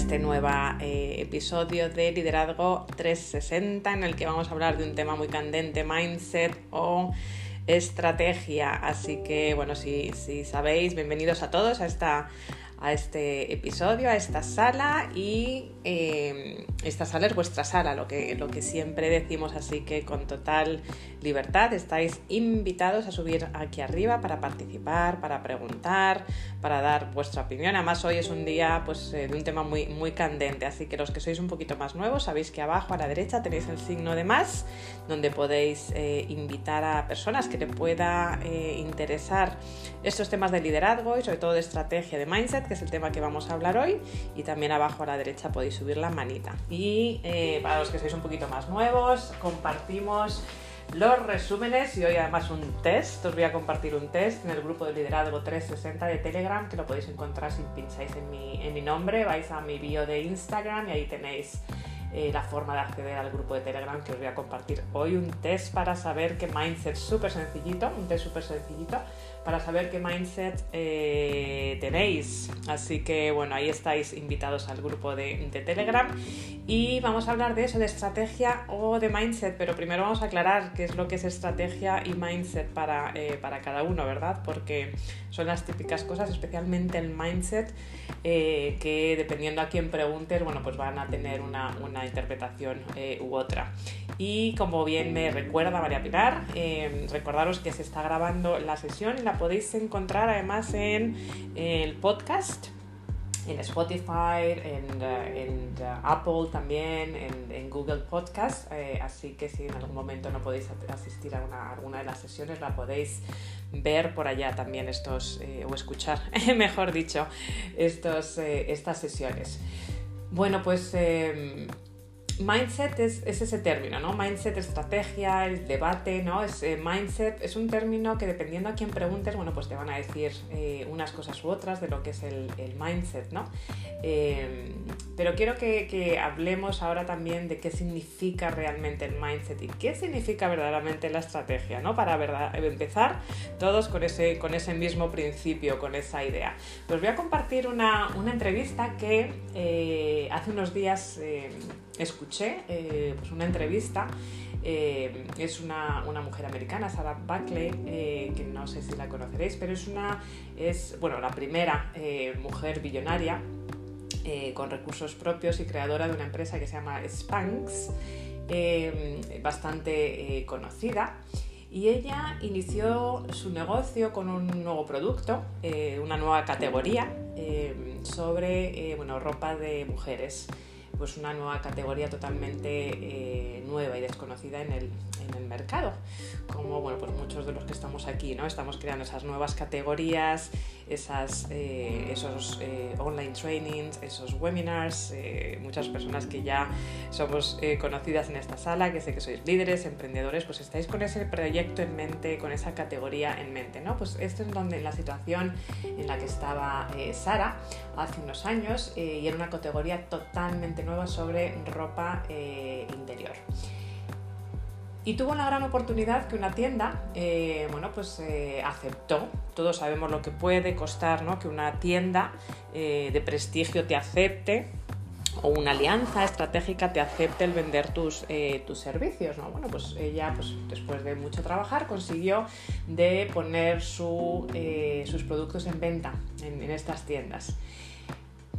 este nuevo eh, episodio de Liderazgo 360 en el que vamos a hablar de un tema muy candente, mindset o estrategia. Así que bueno, si, si sabéis, bienvenidos a todos a esta a este episodio, a esta sala y eh, esta sala es vuestra sala, lo que, lo que siempre decimos, así que con total libertad estáis invitados a subir aquí arriba para participar, para preguntar, para dar vuestra opinión. Además hoy es un día pues, eh, de un tema muy, muy candente, así que los que sois un poquito más nuevos sabéis que abajo a la derecha tenéis el signo de más, donde podéis eh, invitar a personas que te pueda interesar estos temas de liderazgo y sobre todo de estrategia, de mindset que es el tema que vamos a hablar hoy. Y también abajo a la derecha podéis subir la manita. Y eh, para los que sois un poquito más nuevos, compartimos los resúmenes y hoy además un test. Os voy a compartir un test en el grupo de liderazgo 360 de Telegram que lo podéis encontrar si pincháis en mi, en mi nombre. Vais a mi bio de Instagram y ahí tenéis eh, la forma de acceder al grupo de Telegram que os voy a compartir hoy. Un test para saber qué mindset súper sencillito, un test súper sencillito para saber qué mindset eh, tenéis. Así que bueno, ahí estáis invitados al grupo de, Telegram y vamos a hablar de eso, de estrategia o de mindset, pero primero vamos a aclarar qué es lo que es estrategia y mindset para, eh, para cada uno, ¿verdad? Porque son las típicas cosas, especialmente el mindset, eh, que dependiendo a quién preguntes, bueno, pues van a tener una, una interpretación u otra. Y como bien me recuerda María Pilar, recordaros que se está grabando la sesión y podéis encontrar además en, el podcast en Spotify, en, eh, eh, Apple también, en, Google Podcast. Eh, así que si en algún momento no podéis asistir a, una, alguna de las sesiones, la podéis ver por allá también estos, o escuchar, mejor dicho, estos, estas sesiones. Bueno, pues em, mindset es, ese término, ¿no? Mindset, estrategia, el debate, ¿no? Es, eh, mindset es un término que dependiendo a quién preguntes, bueno, pues te van a decir eh, unas cosas u otras de lo que es el, mindset, ¿no? Eh, pero quiero que, hablemos ahora también de qué significa realmente el mindset y qué significa verdaderamente la estrategia, ¿no? Para empezar todos con ese, con ese mismo principio, con esa idea. Pues voy a compartir una, una entrevista que hace unos días escuché eh, pues una entrevista. Eh, es una, mujer americana, Sarah Buckley, eh, que no sé si la conoceréis, pero es una, es, bueno, la primera mujer billonaria con recursos propios y creadora de una empresa que se llama Spanx, bastante conocida. Y ella inició su negocio con un nuevo producto, una nueva categoría sobre bueno, ropa de mujeres pues una nueva categoría totalmente eh, nueva y desconocida en el, en el mercado. Como bueno, pues muchos de los que estamos aquí, ¿no? Estamos creando esas nuevas categorías, esas, eh, esos eh, online trainings, esos webinars, muchas personas que ya somos conocidas en esta sala, que sé que sois líderes, emprendedores, pues estáis con ese proyecto en mente, con esa categoría en mente, ¿no? Pues esto es donde la situación en la que estaba Sara hace unos años y era una categoría totalmente nueva sobre ropa interior. Y tuvo una gran oportunidad que una tienda, eh, bueno, pues eh, aceptó. Todos sabemos lo que puede costar, ¿no? Que una tienda eh, de prestigio te acepte o una alianza estratégica te acepte el vender tus, tus servicios, ¿no? Bueno, pues ella, pues después de mucho trabajar, consiguió de poner sus productos en venta en, en estas tiendas.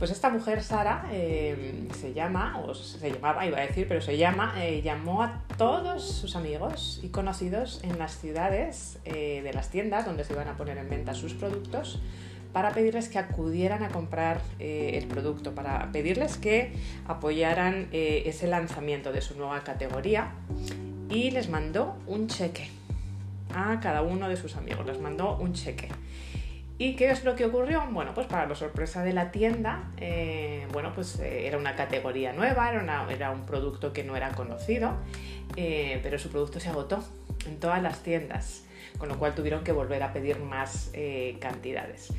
Pues esta mujer, Sara, eh, se llama, o se llamaba, iba a decir, pero se llama, eh, llamó a todos sus amigos y conocidos en las ciudades eh, de las tiendas donde se iban a poner en venta sus productos para pedirles que acudieran a comprar el producto, para pedirles que apoyaran ese lanzamiento de su nueva categoría y les mandó un cheque a cada uno de sus amigos, les mandó un cheque. ¿Y qué es lo que ocurrió? Bueno, pues para la sorpresa de la tienda, eh, bueno, pues eh, era una categoría nueva, era, un producto que no era conocido, eh, pero su producto se agotó en todas las tiendas, con lo cual tuvieron que volver a pedir más cantidades.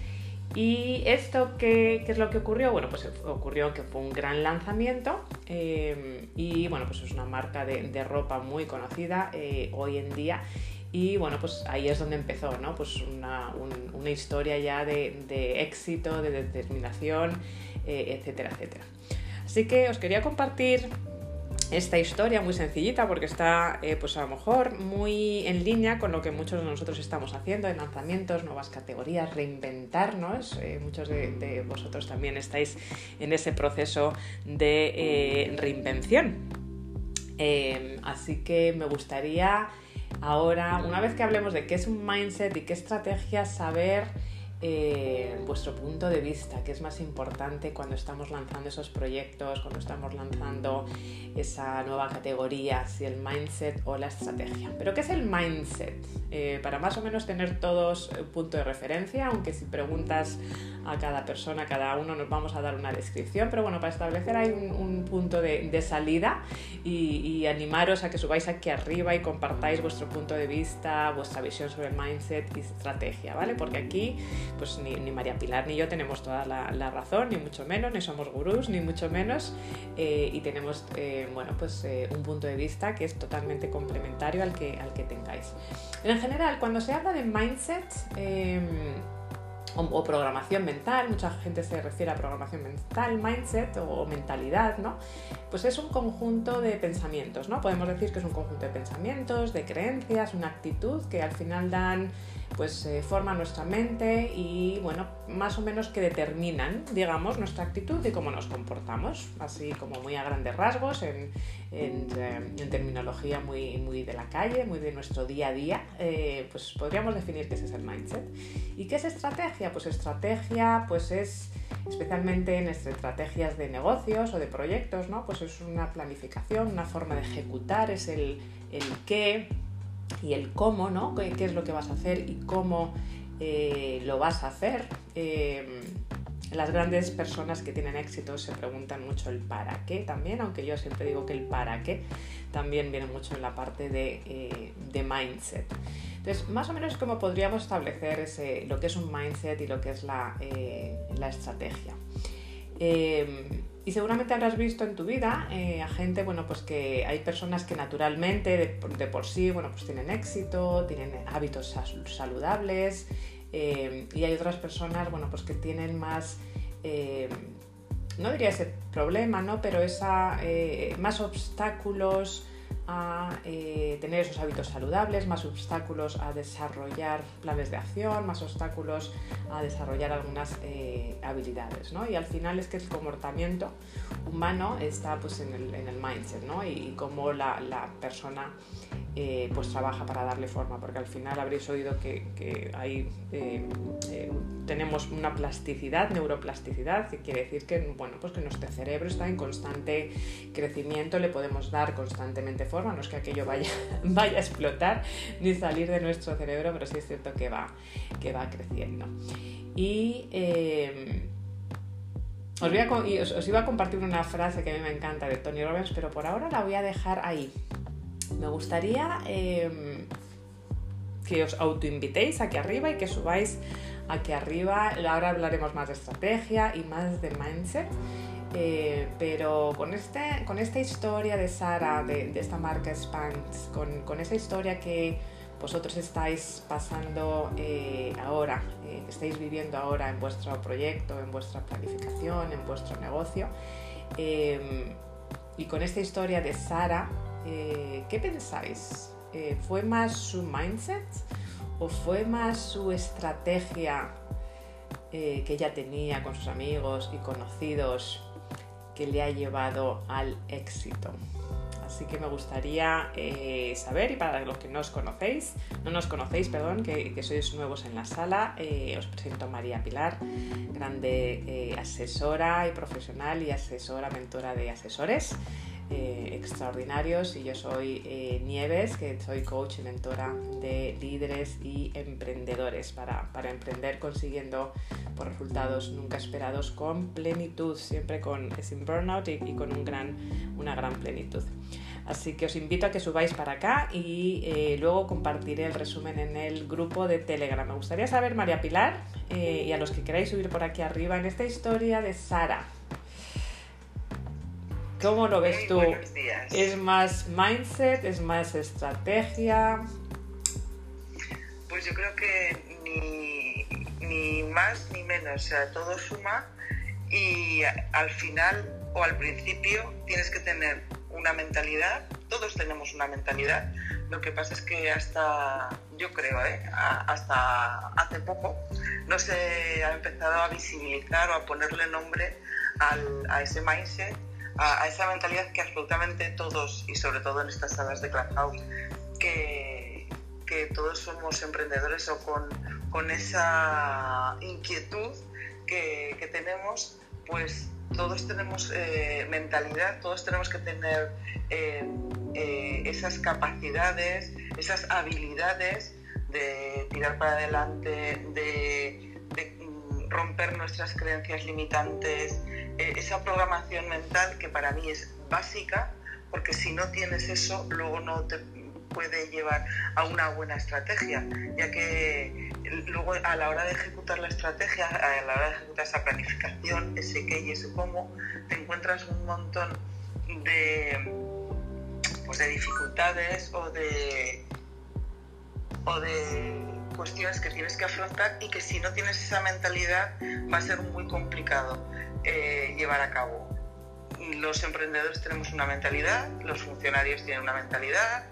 ¿Y esto qué, es lo que ocurrió? Bueno, pues ocurrió que fue un gran lanzamiento y bueno, pues es una marca de ropa muy conocida hoy en día Y bueno, pues ahí es donde empezó, ¿no? Pues una, historia ya de, éxito, de determinación, eh, etcétera, etcétera. Así que os quería compartir esta historia muy sencillita porque está eh, pues a lo mejor muy en línea con lo que muchos de nosotros estamos haciendo en lanzamientos, nuevas categorías, reinventarnos. Eh, muchos de, vosotros también estáis en ese proceso de reinvención. así que me gustaría Ahora, una vez que hablemos de qué es un mindset y qué estrategia, saber eh, vuestro punto de vista, qué es más importante cuando estamos lanzando esos proyectos, cuando estamos lanzando esa nueva categoría, si el mindset o la estrategia. Pero ¿qué es el mindset? Eh, para más o menos tener todos un punto de referencia, aunque si preguntas a cada persona, cada uno nos vamos a dar una descripción, pero bueno, para establecer hay un, punto de, salida y, animaros a que subáis aquí arriba y compartáis vuestro punto de vista, vuestra visión sobre el mindset y estrategia, ¿vale? Porque aquí pues ni, María Pilar ni yo tenemos toda la, razón, ni mucho menos, ni somos gurús, ni mucho menos, eh, y tenemos, eh, bueno, pues eh, un punto de vista que es totalmente complementario al que, al que tengáis. En general, cuando se habla de mindset, o, programación mental, mucha gente se refiere a programación mental, mindset o, mentalidad, ¿no? Pues es un conjunto de pensamientos, ¿no? Podemos decir que es un conjunto de pensamientos, de creencias, una actitud que al final dan pues eh, forman nuestra mente y bueno, más o menos que determinan, digamos, nuestra actitud y cómo nos comportamos, así como muy a grandes rasgos, en, en, eh, terminología muy, muy de la calle, muy de nuestro día a día, eh, pues podríamos definir qué es el mindset. ¿Y qué es estrategia? Pues estrategia pues es especialmente en estrategias de negocios o de proyectos, ¿no? Pues es una planificación, una forma de ejecutar, es el, el qué, y el cómo, ¿no? ¿Qué, es lo que vas a hacer y cómo eh, lo vas a hacer? Eh, las grandes personas que tienen éxito se preguntan mucho el para qué también, aunque yo siempre digo que el para qué también viene mucho en la parte de, eh, mindset. Entonces, más o menos cómo podríamos establecer ese, lo que es un mindset y lo que es la, la estrategia. Y seguramente habrás visto en tu vida eh, a gente, bueno, pues que hay personas que naturalmente, de, por sí, bueno, pues tienen éxito, tienen hábitos saludables, eh, y hay otras personas, bueno, pues que tienen más, eh, no diría ese problema, ¿no? Pero esa, más obstáculos, a eh, tener esos hábitos saludables, más obstáculos a desarrollar planes de acción, más obstáculos a desarrollar algunas eh, habilidades. ¿no? Y al final es que el comportamiento humano está pues, en, el, en el mindset ¿no? y, y cómo la, la persona eh, pues trabaja para darle forma, porque al final habréis oído que, que hay, eh, eh, tenemos una plasticidad, neuroplasticidad, que quiere decir que, bueno, pues que nuestro cerebro está en constante crecimiento, le podemos dar constantemente no es que aquello vaya, vaya a explotar ni salir de nuestro cerebro, pero sí es cierto que va, que va creciendo. Y a, os iba a compartir una frase que a mí me encanta de Tony Robbins, pero por ahora la voy a dejar ahí me gustaría em, que os autoinvitéis aquí arriba y que subáis aquí arriba. Ahora hablaremos más de estrategia y más de mindset. Eh, pero con, este, con esta historia de Sara, de, esta marca Spanx, con, esa historia que vosotros estáis pasando eh, ahora, eh, que estáis viviendo ahora en vuestro proyecto, en vuestra planificación, en vuestro negocio, em, y con esta historia de Sara, eh, ¿qué pensáis? Eh, ¿Fue más su mindset o fue más su estrategia eh, que ella tenía con sus amigos y conocidos que le ha llevado al éxito? Así que me gustaría saber, y para los que no os conocéis, no nos conocéis, perdón, que, que sois nuevos en la sala, os presento a María Pilar, grande asesora y profesional y asesora, mentora de asesores. Eh, extraordinarios y yo soy eh, Nieves, que soy coach y mentora de líderes y emprendedores para, emprender consiguiendo por resultados nunca esperados con plenitud, siempre con sin burnout y, con un gran, una gran plenitud. Así que os invito a que subáis para acá y eh, luego compartiré el resumen en el grupo de Telegram. Me gustaría saber, María Pilar, y a los que queráis subir por aquí arriba, en esta historia de Sara, ¿Cómo lo ves tú? ¿Es más mindset? ¿Es más estrategia? Pues yo creo que ni, ni más ni menos, o sea, todo suma y al final o al principio tienes que tener una mentalidad, todos tenemos una mentalidad, lo que pasa es que hasta, yo creo, ¿eh? hasta hace poco no se ha empezado a visibilizar o a ponerle nombre a ese mindset, a, esa mentalidad que absolutamente todos, y sobre todo en estas salas de Clubhouse, que, que todos somos emprendedores o con, esa inquietud que, tenemos, pues todos tenemos eh, mentalidad, todos tenemos que tener eh, eh, esas capacidades, esas habilidades de tirar para adelante, de, romper nuestras creencias limitantes, esa programación mental que para mí es básica, porque si no tienes eso, luego no te puede llevar a una buena estrategia, ya que luego a la hora de ejecutar la estrategia, a la hora de ejecutar esa planificación, ese qué y ese cómo, te encuentras un montón de, pues de dificultades o de, o de cuestiones que tienes que afrontar y que si no tienes esa mentalidad va a ser muy complicado eh, llevar a cabo. Los emprendedores tenemos una mentalidad, los funcionarios tienen una mentalidad,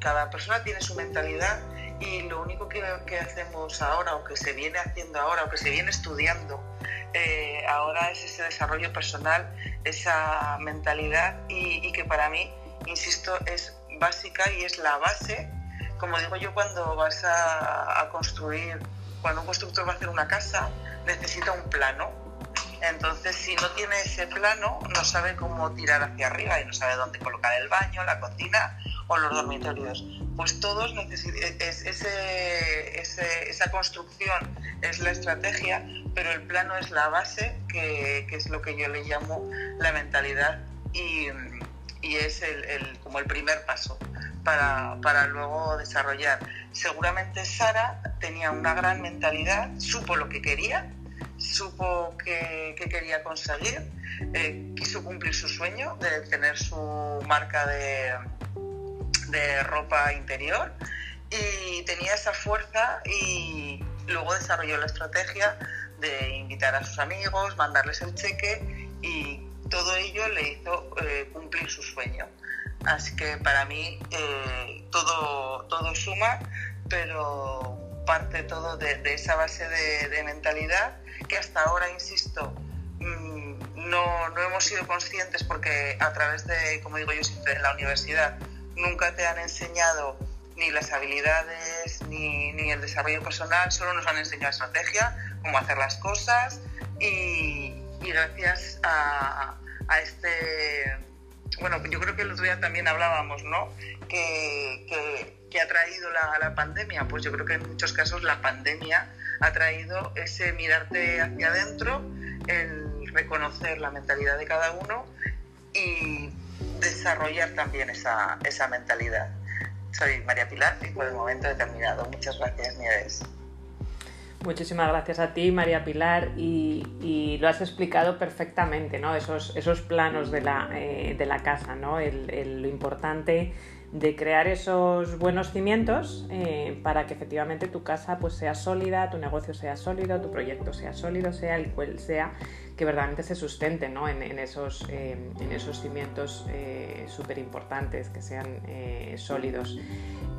cada persona tiene su mentalidad y lo único que, hacemos ahora o que se viene haciendo ahora o que se viene estudiando eh, ahora es ese desarrollo personal, esa mentalidad y, que para mí, insisto, es básica y es la base, como digo yo, cuando vas a, construir, cuando un constructor va a hacer una casa, necesita un plano. Entonces, si no tiene ese plano, no sabe cómo tirar hacia arriba y no sabe dónde colocar el baño, la cocina o los dormitorios. Pues todos necesitan, esa construcción es la estrategia, pero el plano es la base, que, es lo que yo le llamo la mentalidad y, es el, como el primer paso para, para, luego desarrollar. Seguramente Sara tenía una gran mentalidad, supo lo que quería, supo que, quería conseguir, eh, quiso cumplir su sueño de tener su marca de, de ropa interior y tenía esa fuerza y luego desarrolló la estrategia de invitar a sus amigos, mandarles el cheque y todo ello le hizo eh, cumplir su sueño. Así que para mí eh, todo, todo suma, pero parte todo de, esa base de, mentalidad que hasta ahora, insisto, mm, no, no hemos sido conscientes porque a través de, como digo yo siempre, en la universidad nunca te han enseñado ni las habilidades ni, el desarrollo personal, solo nos han enseñado estrategia, cómo hacer las cosas y, gracias a, este, bueno, yo creo que el otro día también hablábamos, ¿no? Que, ha traído la, la, pandemia, pues yo creo que en muchos casos la pandemia ha traído ese mirarte hacia adentro, el reconocer la mentalidad de cada uno y desarrollar también esa, esa mentalidad. Soy María Pilar y por el momento he terminado. Muchas gracias, Nieves. Muchísimas gracias a ti, María Pilar, y, lo has explicado perfectamente, ¿no? Esos, esos planos de la, eh, de la casa, ¿no? lo importante de crear esos buenos cimientos eh, para que efectivamente tu casa pues, sea sólida, tu negocio sea sólido, tu proyecto sea sólido, sea el cual sea, que verdaderamente se sustente ¿no? en, esos, eh, en esos cimientos eh, súper importantes, que sean eh, sólidos.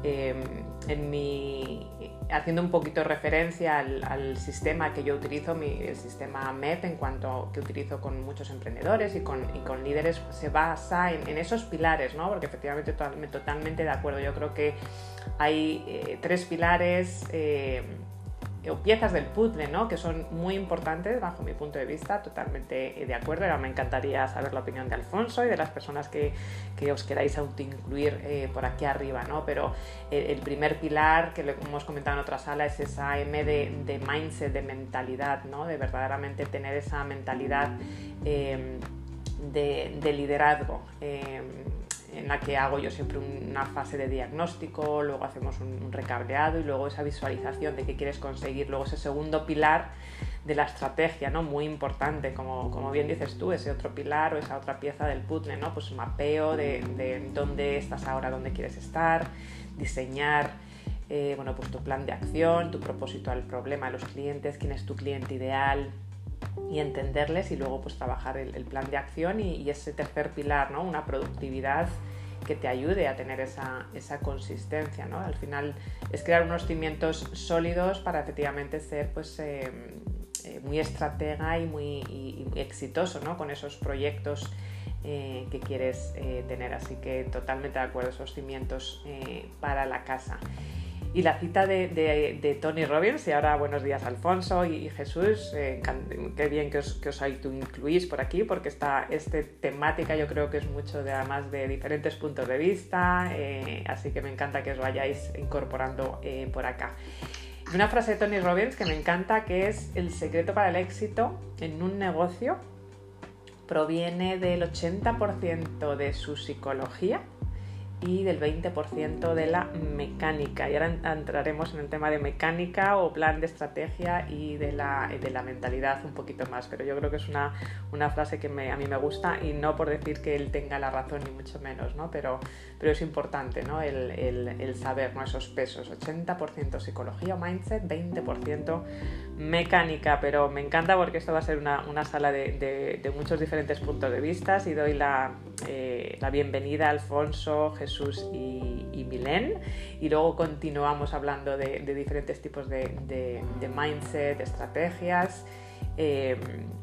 en mi, haciendo un poquito referencia al, sistema que yo utilizo, el sistema MED, en cuanto que utilizo con muchos emprendedores y con, con líderes, se basa en, esos pilares, ¿no? porque efectivamente totalmente de acuerdo. Yo creo que hay tres pilares o piezas del puzzle, ¿no? que son muy importantes bajo mi punto de vista, totalmente de acuerdo. Me encantaría saber la opinión de Alfonso y de las personas que, que os queráis autoincluir eh, por aquí arriba, ¿no? pero el, primer pilar que hemos comentado en otra sala es esa M de, de mindset, de mentalidad, ¿no? de verdaderamente tener esa mentalidad eh, de, de, liderazgo. Eh, en la que hago yo siempre una fase de diagnóstico, luego hacemos un, recableado y luego esa visualización de qué quieres conseguir, luego ese segundo pilar de la estrategia, ¿no? Muy importante, como, como bien dices tú, ese otro pilar o esa otra pieza del puzzle, ¿no? Pues mapeo de, de dónde estás ahora, dónde quieres estar, diseñar eh, bueno, pues tu plan de acción, tu propósito al problema de los clientes, quién es tu cliente ideal, y entenderles y luego pues trabajar el, plan de acción y, ese tercer pilar, ¿no? Una productividad que te ayude a tener esa, consistencia, ¿no? Al final es crear unos cimientos sólidos para efectivamente ser pues eh, eh, muy estratega y muy, exitoso, ¿no? Con esos proyectos eh, que quieres tener. Así que totalmente de acuerdo, esos cimientos para la casa. Y la cita de, Tony Robbins, y ahora buenos días Alfonso y, Jesús, eh, qué bien que os, que os incluís por aquí, porque esta este temática yo creo que es mucho de además de diferentes puntos de vista, eh, así que me encanta que os vayáis incorporando eh, por acá. Una frase de Tony Robbins que me encanta, que es el secreto para el éxito en un negocio proviene del 80% de su psicología y del 20% de la mecánica. Y ahora entraremos en el tema de mecánica o plan de estrategia y de la, de la mentalidad un poquito más. Pero yo creo que es una, una frase que a mí me gusta y no por decir que él tenga la razón ni mucho menos, ¿no? pero, pero es importante ¿no? el, el, el saber ¿no? esos pesos. 80% psicología o mindset, 20% mecánica. Pero me encanta porque esto va a ser una, una sala de, de, muchos diferentes puntos de vista y doy la, eh, la bienvenida a Alfonso, Jesús, y, y Milén. Y luego continuamos hablando de, diferentes tipos de, mindset, de estrategias. Eh,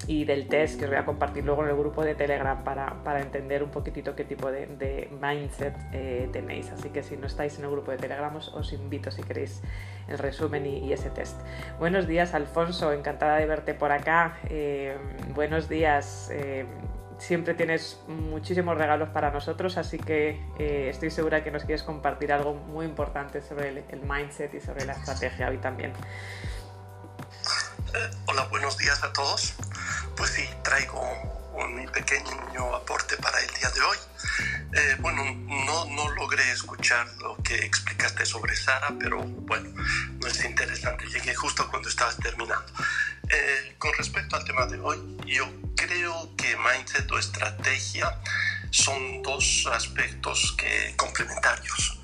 y del test que os voy a compartir luego en el grupo de Telegram para, entender un poquitito qué tipo de, mindset eh, tenéis. Así que si no estáis en el grupo de Telegram os, invito si queréis el resumen y, ese test. Buenos días Alfonso, encantada de verte por acá. Eh, buenos días siempre tienes muchísimos regalos para nosotros, así que eh, estoy segura que nos quieres compartir algo muy importante sobre el, mindset y sobre la estrategia hoy también. Eh, hola, buenos días a todos. Pues sí, traigo un pequeño aporte para el día de hoy. Eh, bueno, no, no logré escuchar lo que explicaste sobre Sara, pero bueno, no es interesante. Llegué justo cuando estabas terminando. con respecto al tema de hoy, yo creo que mindset o estrategia son dos aspectos que complementarios.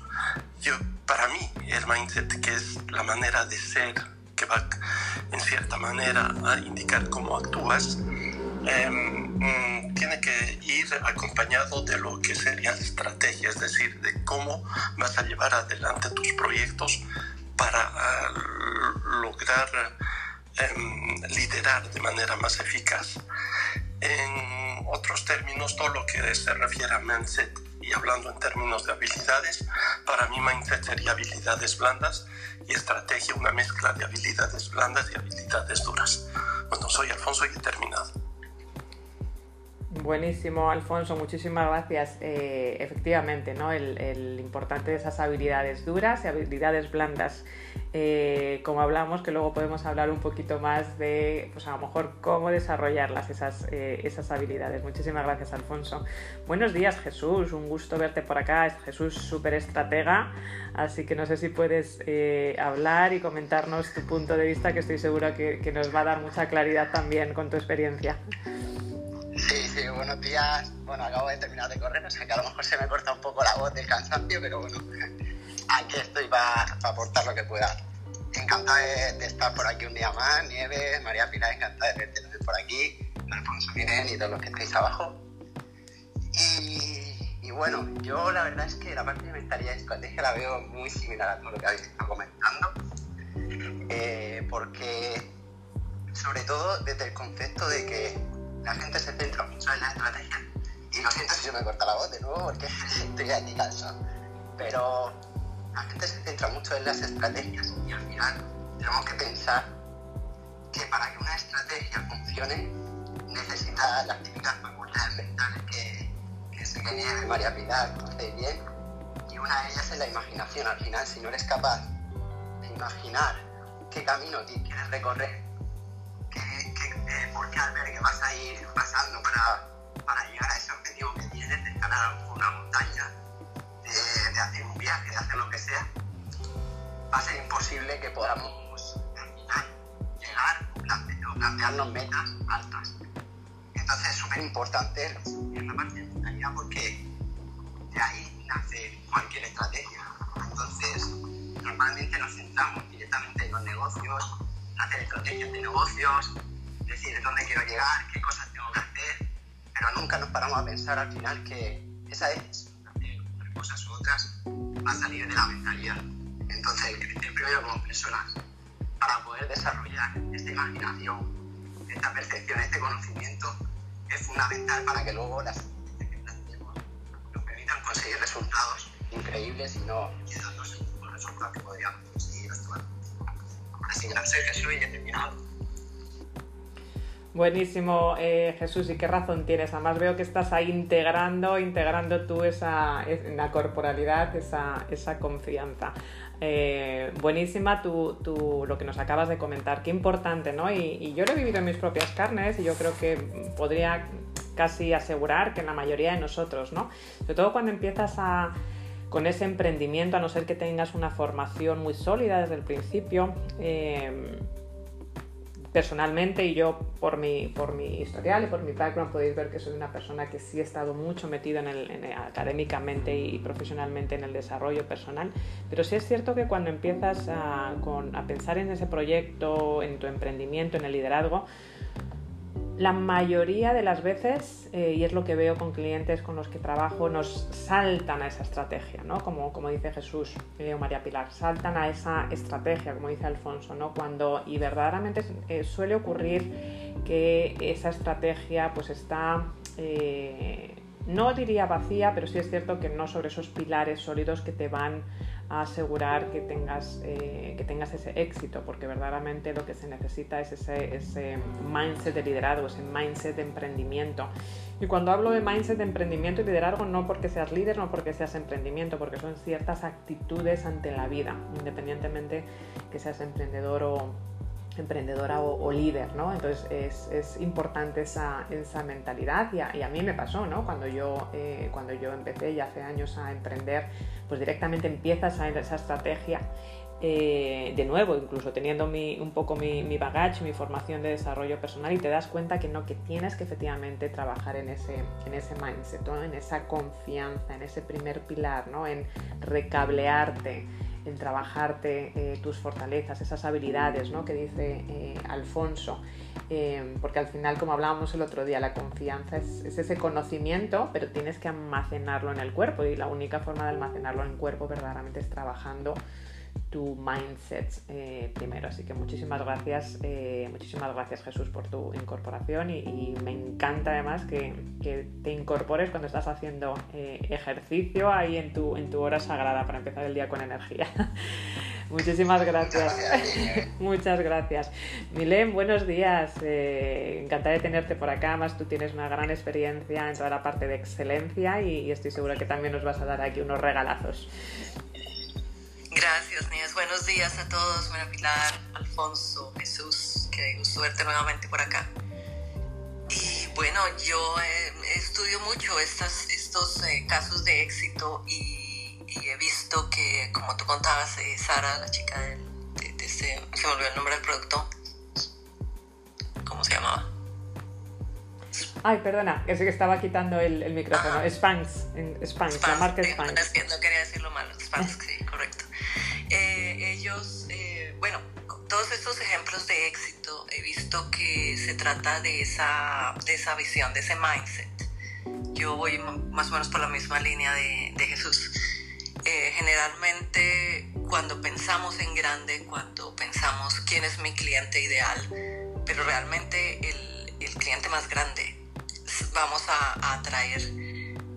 Yo, para mí, el mindset, que es la manera de ser, que va en cierta manera a indicar cómo actúas, em, mm, tiene que ir acompañado de lo que sería estrategia, es decir, de cómo vas a llevar adelante tus proyectos para ah, lograr Em, liderar de manera más eficaz. En otros términos, todo lo que se refiere a mindset hablando en términos de habilidades, para mí mindset sería habilidades blandas y estrategia una mezcla de habilidades blandas y habilidades duras. Bueno, soy Alfonso y he terminado. Buenísimo, Alfonso, muchísimas gracias. Eh, efectivamente, ¿no? El, importante de esas habilidades duras y habilidades blandas eh, como hablamos, que luego podemos hablar un poquito más de, pues a lo mejor, cómo desarrollarlas, esas, eh, esas habilidades. Muchísimas gracias, Alfonso. Buenos días, Jesús, un gusto verte por acá. Es Jesús, súper estratega, así que no sé si puedes eh, hablar y comentarnos tu punto de vista, que estoy segura que, que nos va a dar mucha claridad también con tu experiencia. Sí, sí, buenos días. Bueno, acabo de terminar de correr, o sea que a lo mejor se me corta un poco la voz del cansancio, pero bueno, aquí estoy para aportar lo que pueda. Encantado de, estar por aquí un día más, Nieves, María Pilar, encantada de verte por aquí, Alfonso Miren y todos los que estáis abajo. Y, bueno, yo la verdad es que la parte de mentalidad y estrategia la veo muy similar a todo lo que habéis estado comentando, eh, porque sobre todo desde el concepto de que la gente se centra mucho en la estrategia. Y lo siento si se me corta la voz de nuevo porque estoy aquí cansado. Pero la gente se centra mucho en las estrategias y al final tenemos que pensar que para que una estrategia funcione necesita las típicas facultades mentales que, que se de María Pilar conoce bien y una de ellas es la imaginación. Al final, si no eres capaz de imaginar qué camino quieres recorrer, qué, qué, por qué albergue vas a ir pasando para, para llegar a ese objetivo que tienes de escalar una montaña, de, hacer un viaje, de hacer lo que sea, va a ser imposible que podamos llegar o plantearnos metas altas. Entonces es súper importante la parte de mentalidad porque de ahí nace cualquier estrategia. Entonces, normalmente nos centramos directamente en los negocios, hacer estrategias de negocios, decir dónde quiero llegar, qué cosas tengo que hacer, pero nunca nos paramos a pensar al final que esa es cosas u otras a salir de la mentalidad. Entonces, el creo como personas, para poder desarrollar esta imaginación, esta percepción, este conocimiento, es fundamental para que luego las nos permitan conseguir resultados increíbles y no en los resultados que podríamos conseguir actualmente. Así que no sé, Jesús, y. Buenísimo, eh, Jesús, y qué razón tienes. Además veo que estás ahí integrando, integrando tú esa, la corporalidad, esa, esa confianza. Eh, buenísima tú, lo que nos acabas de comentar, qué importante, ¿no? Y, yo lo he vivido en mis propias carnes y yo creo que podría casi asegurar que en la mayoría de nosotros, ¿no? Sobre todo cuando empiezas a, con ese emprendimiento, a no ser que tengas una formación muy sólida desde el principio, eh, personalmente y yo por mi, por mi historial y por mi background podéis ver que soy una persona que sí he estado mucho metida en el, académicamente y profesionalmente en el desarrollo personal, pero sí es cierto que cuando empiezas a, con, a pensar en ese proyecto, en tu emprendimiento, en el liderazgo, la mayoría de las veces, eh, y es lo que veo con clientes con los que trabajo, nos saltan a esa estrategia, ¿no? Como, como dice Jesús eh, o María Pilar, saltan a esa estrategia, como dice Alfonso, ¿no? Cuando, y verdaderamente eh, suele ocurrir que esa estrategia pues está, no diría vacía, pero sí es cierto que no sobre esos pilares sólidos que te van a asegurar que tengas, eh, que tengas ese éxito, porque verdaderamente lo que se necesita es ese, ese mindset de liderazgo, ese mindset de emprendimiento. Y cuando hablo de mindset de emprendimiento y liderazgo, no porque seas líder, no porque seas emprendimiento, porque son ciertas actitudes ante la vida, independientemente que seas emprendedor o, emprendedora o, líder, ¿no? Entonces es, importante esa, mentalidad y a, mí me pasó, ¿no? Cuando yo, eh, cuando yo empecé ya hace años a emprender, pues directamente empiezas a esa estrategia eh, de nuevo, incluso teniendo un poco mi, mi bagaje, mi formación de desarrollo personal y te das cuenta que no, que tienes que efectivamente trabajar en ese, en ese mindset, en esa confianza, en ese primer pilar, ¿no? en recablearte, en trabajarte eh, tus fortalezas, esas habilidades ¿no? que dice eh, Alfonso, eh, porque al final, como hablábamos el otro día, la confianza es, ese conocimiento, pero tienes que almacenarlo en el cuerpo y la única forma de almacenarlo en el cuerpo verdaderamente es trabajando tu mindset eh, primero. Así que muchísimas gracias, eh, muchísimas gracias Jesús por tu incorporación y, me encanta además que, te incorpores cuando estás haciendo eh, ejercicio ahí en tu, en tu hora sagrada para empezar el día con energía. muchísimas gracias. Muchas gracias. Milén, buenos días. encantada de tenerte por acá. Además tú tienes una gran experiencia en toda la parte de excelencia y estoy segura que también nos vas a dar aquí unos regalazos. Gracias, niñas. Buenos días a todos. Buena Pilar, Alfonso, Jesús. Qué gusto verte nuevamente por acá. Y bueno, yo eh, estudio mucho estas, estos eh, casos de éxito y, he visto que, como tú contabas, eh, Sara, la chica de, este, se me el nombre del producto. ¿Cómo se llamaba? Ay, perdona, es que estaba quitando el, micrófono. Spanx, Spanx, la marca Spanx. No, quería decirlo mal, Spanx, sí, correcto. Eh, ellos, eh, bueno, todos estos ejemplos de éxito he visto que se trata de esa, de esa visión, de ese mindset. Yo voy más o menos por la misma línea de, Jesús. Eh, generalmente cuando pensamos en grande, cuando pensamos quién es mi cliente ideal, pero realmente el, el cliente más grande, vamos a, atraer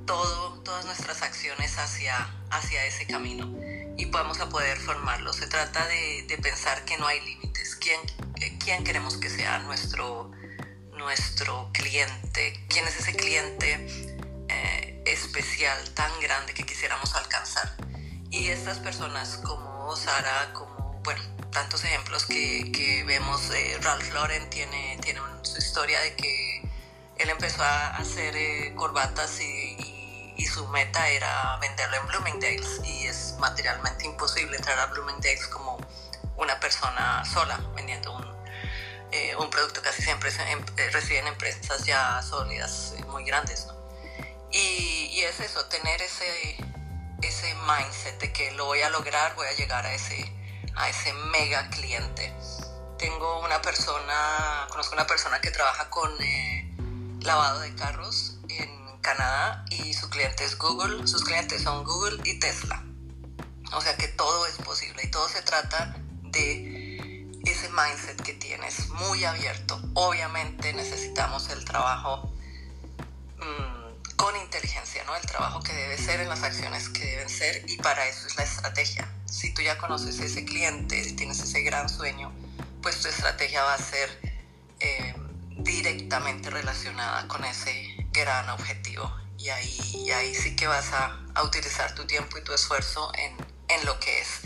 todo, todas nuestras acciones hacia, hacia ese camino y vamos a poder formarlo. Se trata de, pensar que no hay límites. ¿Quién, eh, ¿Quién, queremos que sea nuestro, nuestro cliente? ¿Quién es ese cliente eh, especial, tan grande que quisiéramos alcanzar? Y estas personas como Sara, como, bueno, tantos ejemplos que, que vemos, eh, Ralph Lauren tiene, tiene su historia de que él empezó a hacer corbatas y y su meta era venderlo en Bloomingdale's. Y es materialmente imposible entrar a Bloomingdale's como una persona sola vendiendo un, eh, un producto. Casi siempre em, eh, reciben empresas ya sólidas eh, muy grandes y, y, es eso tener ese ese mindset de que lo voy a lograr voy a llegar a ese a ese mega cliente. Tengo una persona, conozco una persona que trabaja con eh, lavado de carros en Canadá y su cliente es Google, sus clientes son Google y Tesla. O sea que todo es posible y todo se trata de ese mindset que tienes muy abierto. Obviamente necesitamos el trabajo mm, con inteligencia, ¿no? El trabajo que debe ser en las acciones que deben ser y para eso es la estrategia. Si tú ya conoces ese cliente, si tienes ese gran sueño, pues tu estrategia va a ser eh, directamente relacionada con ese gran objetivo. Y ahí, ahí sí que vas a, utilizar tu tiempo y tu esfuerzo en, en lo que es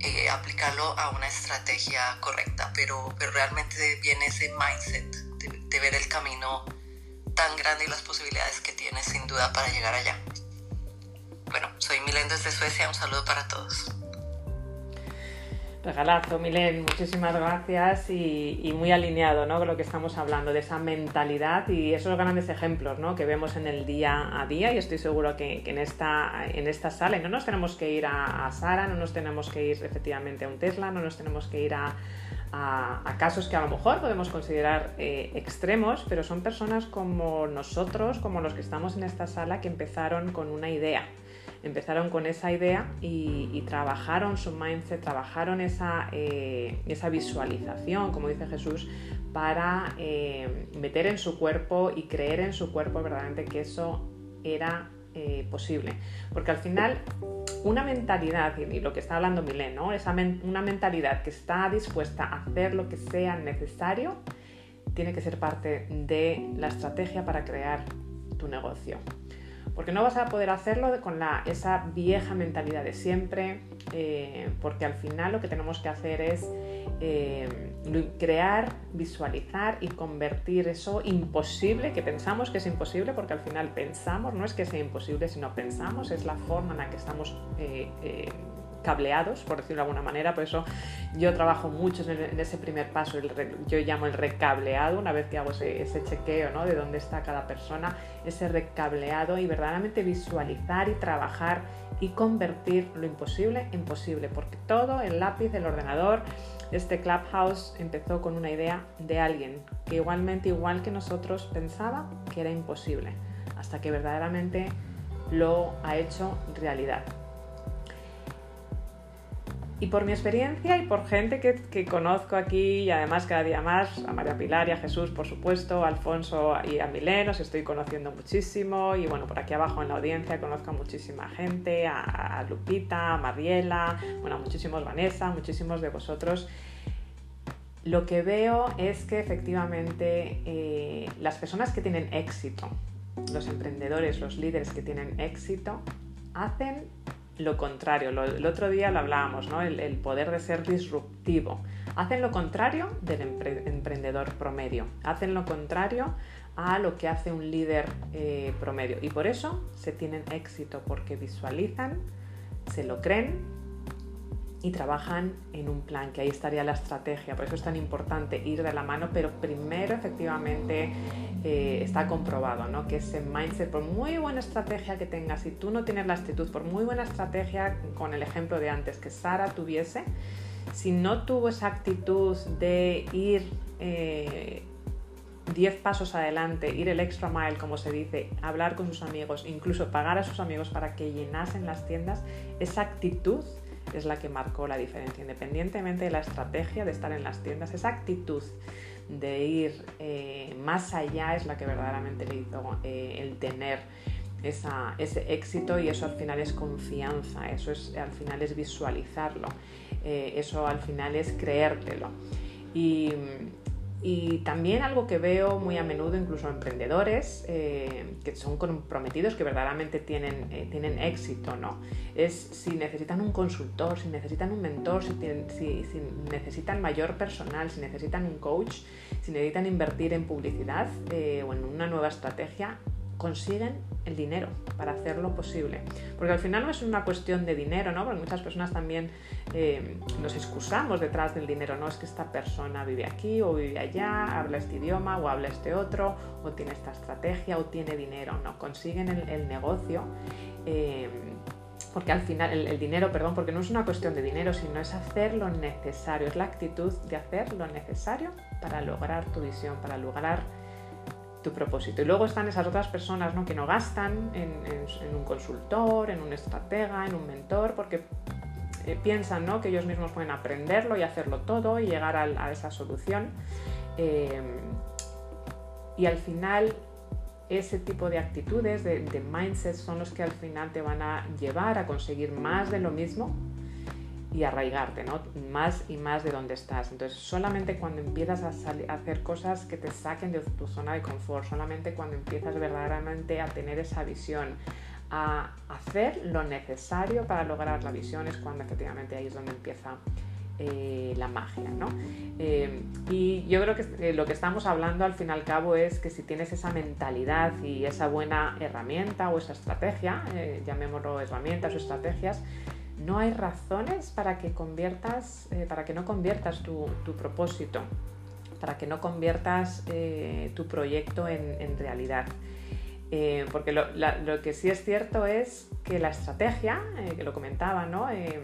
eh, aplicarlo a una estrategia correcta, pero, pero realmente viene ese mindset de, ver el camino tan grande y las posibilidades que tienes sin duda para llegar allá. Bueno, soy Milen desde Suecia, un saludo para todos. Regalazo, Milen, muchísimas gracias y, muy alineado ¿no? con lo que estamos hablando, de esa mentalidad y esos grandes ejemplos ¿no? que vemos en el día a día y estoy seguro que, en, esta, en esta sala no nos tenemos que ir a, Sara, no nos tenemos que ir efectivamente a un Tesla, no nos tenemos que ir a, casos que a lo mejor podemos considerar eh, extremos, pero son personas como nosotros, como los que estamos en esta sala, que empezaron con una idea empezaron con esa idea y, trabajaron su mindset, trabajaron esa, eh, esa, visualización, como dice Jesús, para eh, meter en su cuerpo y creer en su cuerpo verdaderamente que eso era eh, posible. Porque al final una mentalidad, y lo que está hablando Milén, ¿no? Esa una mentalidad que está dispuesta a hacer lo que sea necesario, tiene que ser parte de la estrategia para crear tu negocio porque no vas a poder hacerlo con esa vieja mentalidad de siempre, eh, porque al final lo que tenemos que hacer es eh, crear, visualizar y convertir eso imposible, que pensamos que es imposible, porque al final pensamos, no es que sea imposible, sino pensamos, es la forma en la que estamos eh, cableados, por decirlo de alguna manera, por eso yo trabajo mucho en, ese primer paso, yo llamo el recableado, una vez que hago ese, chequeo ¿no? de dónde está cada persona, ese recableado y verdaderamente visualizar y trabajar y convertir lo imposible en posible, porque todo el lápiz del ordenador, este Clubhouse empezó con una idea de alguien que igualmente, igual que nosotros, pensaba que era imposible, hasta que verdaderamente lo ha hecho realidad. Y por mi experiencia y por gente que, conozco aquí y además cada día más, a María Pilar y a Jesús, por supuesto, a Alfonso y a Milén, os estoy conociendo muchísimo y bueno, por aquí abajo en la audiencia conozco a muchísima gente, a, Lupita, a Mariela, bueno, a muchísimos Vanessa, muchísimos de vosotros. Lo que veo es que efectivamente eh, las personas que tienen éxito, los emprendedores, los líderes que tienen éxito, hacen lo contrario. el otro día lo hablábamos, ¿no? El, poder de ser disruptivo. Hacen lo contrario del emprendedor promedio. Hacen lo contrario a lo que hace un líder eh, promedio. Y por eso se tienen éxito, porque visualizan, se lo creen y trabajan en un plan, que ahí estaría la estrategia. Por eso es tan importante ir de la mano, pero primero efectivamente eh, está comprobado ¿no? que ese mindset, por muy buena estrategia que tengas, si tú no tienes la actitud, por muy buena estrategia, con el ejemplo de antes que Sara tuviese, si no tuvo esa actitud de ir... 10 eh, pasos adelante, ir el extra mile, como se dice, hablar con sus amigos, incluso pagar a sus amigos para que llenasen las tiendas, esa actitud es la que marcó la diferencia, independientemente de la estrategia de estar en las tiendas, esa actitud de ir eh, más allá es la que verdaderamente le hizo eh, el tener ese éxito y eso al final es confianza, eso es, al final es visualizarlo, eh, eso al final es creértelo. Y, y también algo que veo muy a menudo, incluso emprendedores eh, que son comprometidos, que verdaderamente tienen, eh, tienen éxito, ¿no? Es si necesitan un consultor, si necesitan un mentor, si, si, necesitan mayor personal, si necesitan un coach, si necesitan invertir en publicidad eh, o en una nueva estrategia, consiguen el dinero para hacerlo posible. Porque al final no es una cuestión de dinero, ¿no? Porque muchas personas también eh, nos excusamos detrás del dinero, no es que esta persona vive aquí o vive allá, habla este idioma o habla este otro, o tiene esta estrategia o tiene dinero, no, consiguen el, negocio. Eh, porque al final el, dinero, perdón, porque no es una cuestión de dinero, sino es hacer lo necesario, es la actitud de hacer lo necesario para lograr tu visión, para lograr tu propósito. Y luego están esas otras personas ¿no? que no gastan en, un consultor, en un estratega, en un mentor, porque eh, piensan ¿no? que ellos mismos pueden aprenderlo y hacerlo todo y llegar a, esa solución. Eh, y al final ese tipo de actitudes, de, de mindset, son los que al final te van a llevar a conseguir más de lo mismo y arraigarte, ¿no? Más y más de donde estás. Entonces, solamente cuando empiezas a, hacer cosas que te saquen de tu zona de confort, solamente cuando empiezas verdaderamente a tener esa visión, a hacer lo necesario para lograr la visión, es cuando efectivamente ahí es donde empieza eh, la magia, ¿no? Eh, y yo creo que eh, lo que estamos hablando al fin y al cabo es que si tienes esa mentalidad y esa buena herramienta o esa estrategia, llamémoslo herramientas o estrategias, no hay razones para que conviertas, para que no conviertas tu, propósito, para que no conviertas tu proyecto en realidad. Eh, porque lo, que sí es cierto es que la estrategia, eh, que lo comentaba, ¿no? Eh,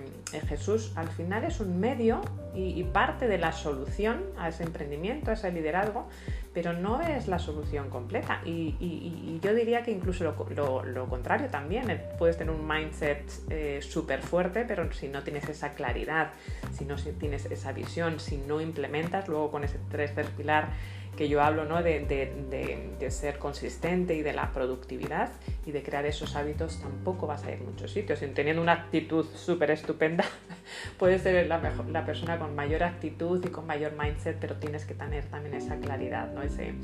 Jesús al final es un medio y, parte de la solución a ese emprendimiento, a ese liderazgo, pero no es la solución completa. Y, yo diría que incluso lo, contrario también. Puedes tener un mindset súper fuerte, pero si no tienes esa claridad, si no tienes esa visión, si no implementas luego con ese tercer pilar, que yo hablo ¿no? de, de, ser consistente y de la productividad y de crear esos hábitos, tampoco vas a ir a muchos sitios. Y teniendo una actitud súper estupenda, puedes ser la, mejor, la persona con mayor actitud y con mayor mindset, pero tienes que tener también esa claridad, ¿no? ese,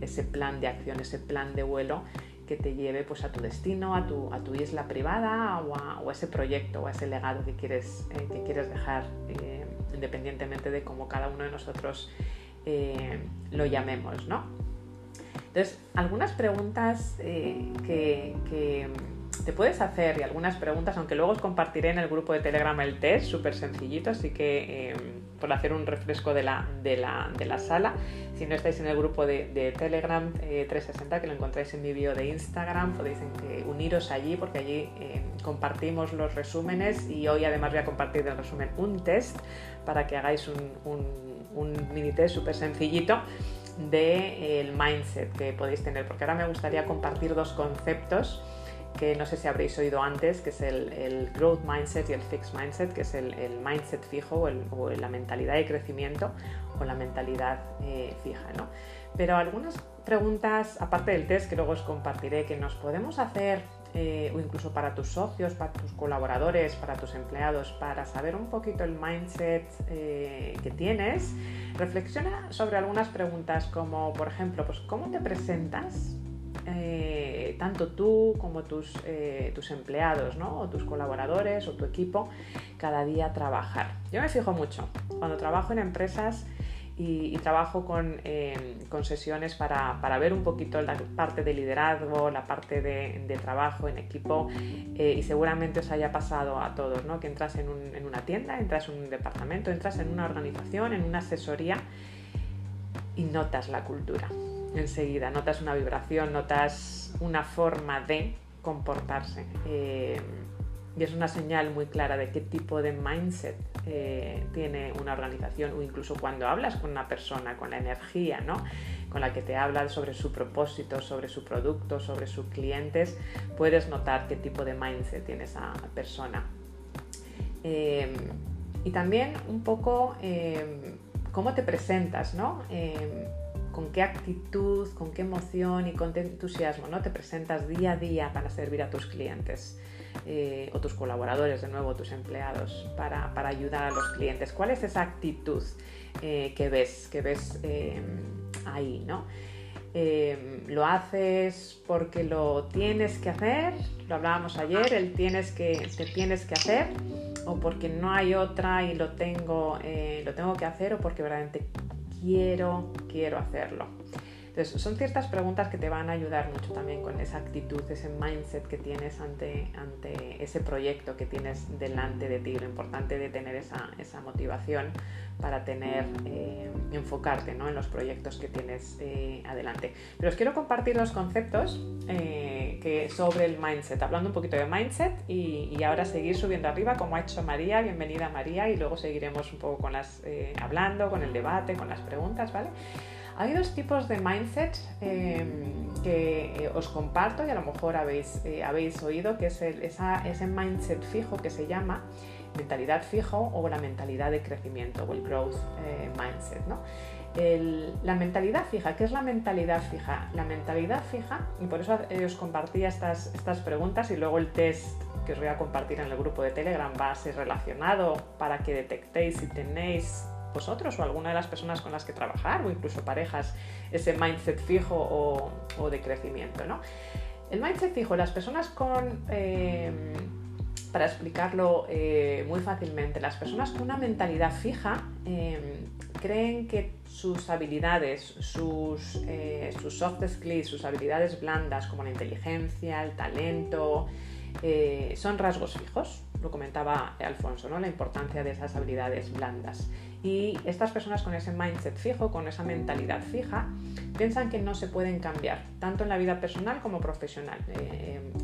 ese plan de acción, ese plan de vuelo que te lleve pues, a tu destino, a tu, a tu isla privada o a, o ese proyecto o a ese legado que quieres, eh, que quieres dejar, eh, independientemente de cómo cada uno de nosotros eh, lo llamemos, ¿no? Entonces, algunas preguntas eh, que, te puedes hacer y algunas preguntas, aunque luego os compartiré en el grupo de Telegram el test, súper sencillito, así que eh, por hacer un refresco de la, de, la, sala, si no estáis en el grupo de, Telegram 360, que lo encontráis en mi bio de Instagram, podéis uniros allí porque allí compartimos los resúmenes y hoy además voy a compartir del resumen un test para que hagáis un mini test súper sencillito del de, el mindset que podéis tener, porque ahora me gustaría compartir dos conceptos que no sé si habréis oído antes, que es el, growth mindset y el fixed mindset, que es el, mindset fijo o, la mentalidad de crecimiento o la mentalidad eh, fija. ¿no? Pero algunas preguntas, aparte del test que luego os compartiré, que nos podemos hacer eh, o incluso para tus socios, para tus colaboradores, para tus empleados, para saber un poquito el mindset eh, que tienes, reflexiona sobre algunas preguntas como, por ejemplo, pues, ¿cómo te presentas? Eh, tanto tú como tus, tus empleados, ¿no? o tus colaboradores o tu equipo, cada día trabajar. Yo me fijo mucho. Cuando trabajo en empresas, y, trabajo con, eh, con sesiones para, para, ver un poquito la parte de liderazgo, la parte de, de trabajo en equipo eh, y seguramente os haya pasado a todos, ¿no? que entras en, un, en, una tienda, entras en un departamento, entras en una organización, en una asesoría y notas la cultura enseguida, notas una vibración, notas una forma de comportarse. Eh, y es una señal muy clara de qué tipo de mindset eh, tiene una organización o incluso cuando hablas con una persona, con la energía ¿no? con la que te habla sobre su propósito, sobre su producto, sobre sus clientes, puedes notar qué tipo de mindset tiene esa persona. Em, y también un poco em, cómo te presentas, ¿no? Em, con qué actitud, con qué emoción y con qué entusiasmo ¿no? te presentas día a día para servir a tus clientes. Eh, o tus colaboradores, de nuevo, tus empleados, para, ayudar a los clientes. ¿Cuál es esa actitud eh, que ves, que ves eh, ahí? ¿no? lo haces porque lo tienes que hacer, lo hablábamos ayer, el tienes que, te tienes que hacer, o porque no hay otra y lo tengo, lo tengo que hacer, o porque verdaderamente quiero, quiero hacerlo. Entonces, son ciertas preguntas que te van a ayudar mucho también con esa actitud, ese mindset que tienes ante, ante ese proyecto que tienes delante de ti. Lo importante de tener esa, esa motivación para tener, eh, enfocarte ¿no? en los proyectos que tienes eh, adelante. Pero os quiero compartir los conceptos eh, que sobre el mindset, hablando un poquito de mindset y, y, ahora seguir subiendo arriba como ha hecho María. Bienvenida María y luego seguiremos un poco con las, hablando, con el debate, con las preguntas, ¿vale? Hay dos tipos de mindset que os comparto y a lo mejor habéis, habéis oído, que es ese mindset fijo que se llama mentalidad fijo o la mentalidad de crecimiento o el growth eh, mindset. ¿no? la mentalidad fija, ¿qué es la mentalidad fija? La mentalidad fija, y por eso os compartía estas, estas preguntas y luego el test que os voy a compartir en el grupo de Telegram va a ser relacionado para que detectéis si tenéis vosotros o alguna de las personas con las que trabajar o incluso parejas ese mindset fijo o, de crecimiento. ¿no? El mindset fijo, las personas con... Eh, para explicarlo eh, muy fácilmente, las personas con una mentalidad fija em, creen que sus habilidades, sus, eh, sus, soft skills, sus habilidades blandas como la inteligencia, el talento, eh, son rasgos fijos. Lo comentaba Alfonso, ¿no? la importancia de esas habilidades blandas. Y estas personas con ese mindset fijo, con esa mentalidad fija, piensan que no se pueden cambiar, tanto en la vida personal como profesional.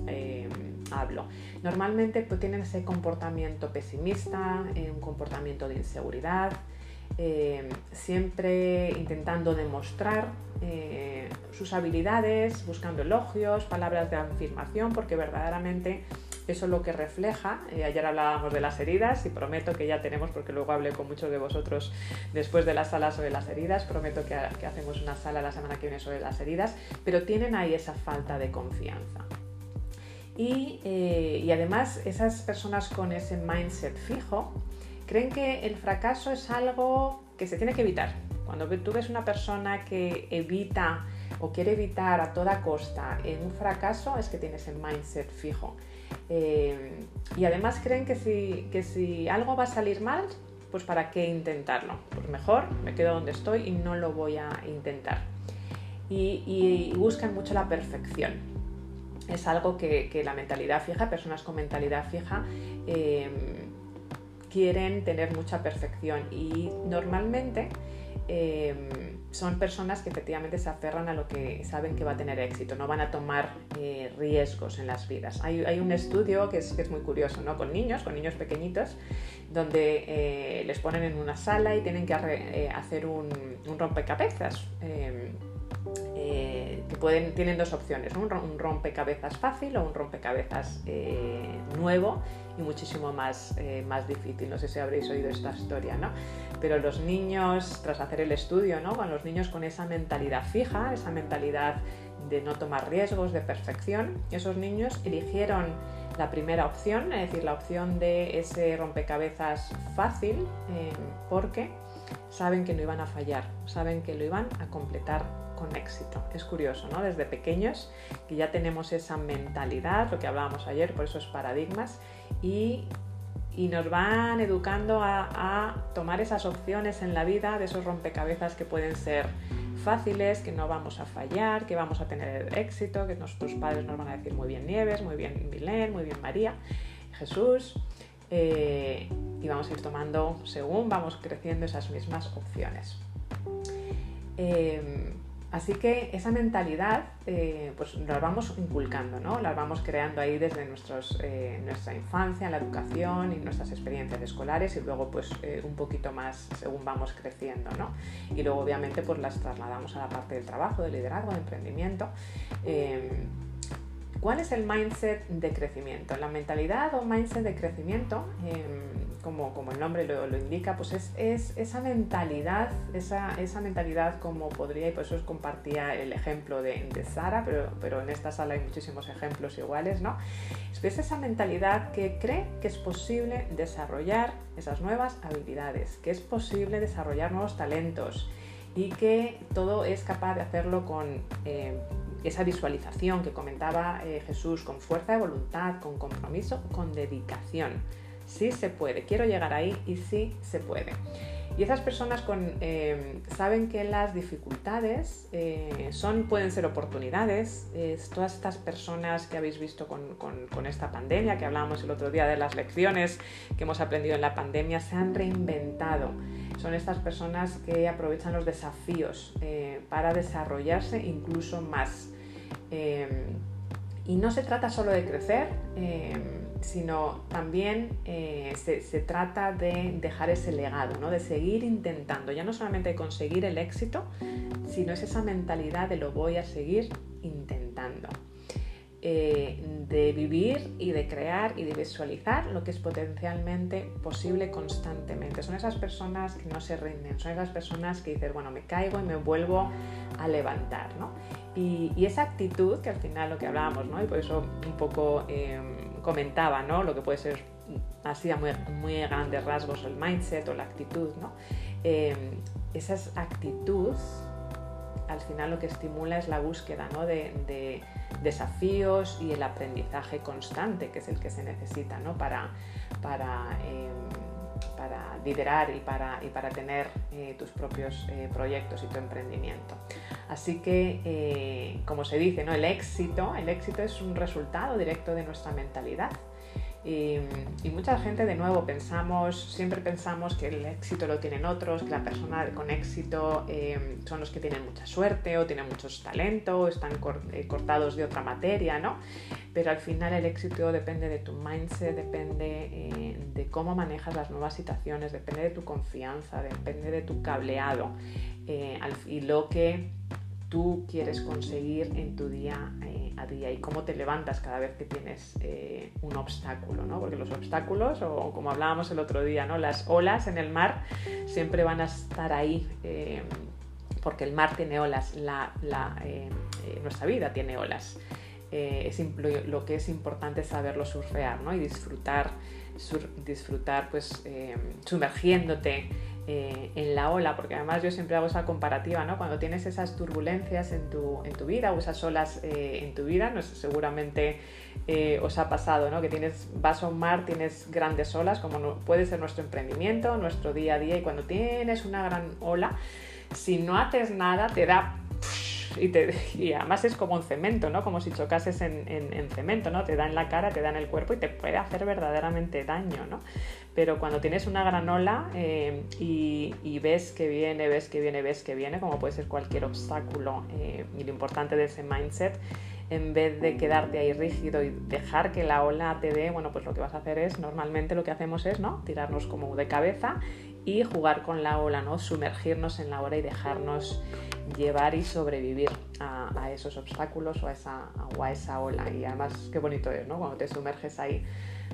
Em, hablo. Normalmente pues, tienen ese comportamiento pesimista, eh, un comportamiento de inseguridad, eh, siempre intentando demostrar eh, sus habilidades, buscando elogios, palabras de afirmación, porque verdaderamente eso es lo que refleja. ayer hablábamos de las heridas y prometo que ya tenemos, porque luego hablé con muchos de vosotros después de la sala sobre las heridas, prometo que, hacemos una sala la semana que viene sobre las heridas, pero tienen ahí esa falta de confianza. Eh, y, además esas personas con ese mindset fijo creen que el fracaso es algo que se tiene que evitar. Cuando tú ves una persona que evita o quiere evitar a toda costa en un fracaso es que tiene ese mindset fijo. Eh, y además creen que si, que si algo va a salir mal, pues para qué intentarlo. Pues mejor me quedo donde estoy y no lo voy a intentar. y buscan mucho la perfección es algo que, la mentalidad fija, personas con mentalidad fija, em, quieren tener mucha perfección y normalmente em, son personas que efectivamente se aferran a lo que saben que va a tener éxito, no van a tomar eh, riesgos en las vidas. Hay, un estudio que es, muy curioso, ¿no? Con niños, con niños pequeñitos, donde eh, les ponen en una sala y tienen que eh, hacer un, un rompecabezas em, eh, que tienen dos opciones, un, rompecabezas fácil o un rompecabezas eh, nuevo y muchísimo más, eh, más difícil. No sé si habréis oído esta historia, ¿no? Pero los niños, tras hacer el estudio, ¿no? Con los niños con esa mentalidad fija, esa mentalidad de no tomar riesgos, de perfección, esos niños eligieron la primera opción, es decir, la opción de ese rompecabezas fácil, porque saben que no iban a fallar, saben que lo iban a completar con éxito. Es curioso, ¿no? Desde pequeños que ya tenemos esa mentalidad, lo que hablábamos ayer, por esos paradigmas, y, nos van educando a, tomar esas opciones en la vida de esos rompecabezas que pueden ser fáciles, que no vamos a fallar, que vamos a tener éxito, que nuestros padres nos van a decir muy bien Nieves, muy bien Milén, muy bien María, Jesús. Eh, y vamos a ir tomando según vamos creciendo esas mismas opciones. Eh, Así que esa mentalidad eh, pues la vamos inculcando, ¿no? la vamos creando ahí desde eh, nuestra infancia, la educación y nuestras experiencias escolares y luego pues eh, un poquito más según vamos creciendo. ¿no? Y luego obviamente pues las trasladamos a la parte del trabajo, del liderazgo, del emprendimiento. ¿Cuál es el mindset de crecimiento? La mentalidad o mindset de crecimiento como, el nombre lo, indica, pues es, esa mentalidad, esa, mentalidad como podría, y por eso os compartía el ejemplo de, Sara, pero, en esta sala hay muchísimos ejemplos iguales, ¿no? Es esa mentalidad que cree que es posible desarrollar esas nuevas habilidades, que es posible desarrollar nuevos talentos y que todo es capaz de hacerlo con eh, esa visualización que comentaba eh, Jesús, con fuerza de voluntad, con compromiso, con dedicación sí se puede, quiero llegar ahí y sí se puede. Y esas personas con, eh, saben que las dificultades eh, son, pueden ser oportunidades. todas estas personas que habéis visto con, con, esta pandemia, que hablábamos el otro día de las lecciones que hemos aprendido en la pandemia, se han reinventado. Son estas personas que aprovechan los desafíos eh, para desarrollarse incluso más. Y no se trata solo de crecer sino también eh, se, trata de dejar ese legado, ¿no? de seguir intentando, ya no solamente conseguir el éxito, sino es esa mentalidad de lo voy a seguir intentando. Eh, de vivir y de crear y de visualizar lo que es potencialmente posible constantemente. Son esas personas que no se rinden, son esas personas que dicen, bueno, me caigo y me vuelvo a levantar. ¿no? Y, esa actitud, que al final lo que hablábamos, ¿no? y por eso un poco... Em, comentaba, ¿no? Lo que puede ser así a muy, grandes rasgos el mindset o la actitud, ¿no? Eh, esa actitud al final lo que estimula es la búsqueda ¿no? de, desafíos y el aprendizaje constante, que es el que se necesita ¿no? para, em, liderar y para, y para tener eh, tus propios eh, proyectos y tu emprendimiento. Así que, eh, como se dice, ¿no? el éxito, el éxito es un resultado directo de nuestra mentalidad. Y, mucha gente, de nuevo, pensamos, siempre pensamos que el éxito lo tienen otros, que la persona con éxito eh, son los que tienen mucha suerte o tienen muchos talentos, están eh, cortados de otra materia, ¿no? Pero al final el éxito depende de tu mindset, depende de cómo manejas las nuevas situaciones, depende de tu confianza, depende de tu cableado y lo que tú quieres conseguir en tu día eh, a día y cómo te levantas cada vez que tienes eh, un obstáculo, ¿no? Porque los obstáculos, o como hablábamos el otro día, ¿no? Las olas en el mar siempre van a estar ahí. Eh, porque el mar tiene olas, la, nuestra vida tiene olas. Es lo que es importante es saberlo surfear ¿no? y disfrutar, disfrutar pues, sumergiéndote eh, en la ola, porque además yo siempre hago esa comparativa, ¿no? Cuando tienes esas turbulencias en tu, en tu vida o esas olas eh, en tu vida, no seguramente eh, os ha pasado, ¿no? Que tienes, vas a mar, tienes grandes olas, como puede ser nuestro emprendimiento, nuestro día a día, y cuando tienes una gran ola, si no haces nada, te da y, además es como un cemento, ¿no? Como si chocases en, cemento, ¿no? Te da en la cara, te da en el cuerpo y te puede hacer verdaderamente daño, ¿no? Pero cuando tienes una granola eh, y, ves que viene, ves que viene, ves que viene, como puede ser cualquier obstáculo, eh, y lo importante de ese mindset, en vez de quedarte ahí rígido y dejar que la ola te dé, bueno, pues lo que vas a hacer es, normalmente lo que hacemos es, ¿no? Tirarnos como de cabeza y jugar con la ola, ¿no? Sumergirnos en la ola y dejarnos llevar y sobrevivir a, esos obstáculos o a, esa, a esa ola. Y además, qué bonito es, ¿no? Cuando te sumerges ahí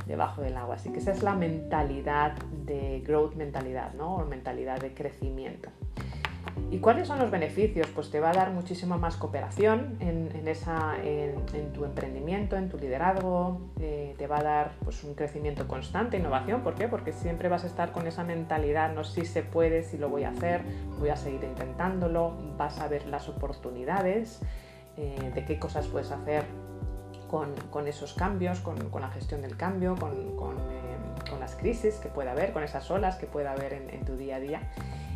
debajo del agua. Así que esa es la mentalidad de growth mentalidad, ¿no? O mentalidad de crecimiento. ¿Y cuáles son los beneficios? Pues te va a dar muchísima más cooperación en, esa, en, tu emprendimiento, en tu liderazgo, eh, te va a dar pues, un crecimiento constante, innovación. ¿Por qué? Porque siempre vas a estar con esa mentalidad, no si se puede, si lo voy a hacer, voy a seguir intentándolo, vas a ver las oportunidades eh, de qué cosas puedes hacer con, esos cambios, con, la gestión del cambio, con, eh, las crisis que pueda haber, con esas olas que pueda haber en tu día a día.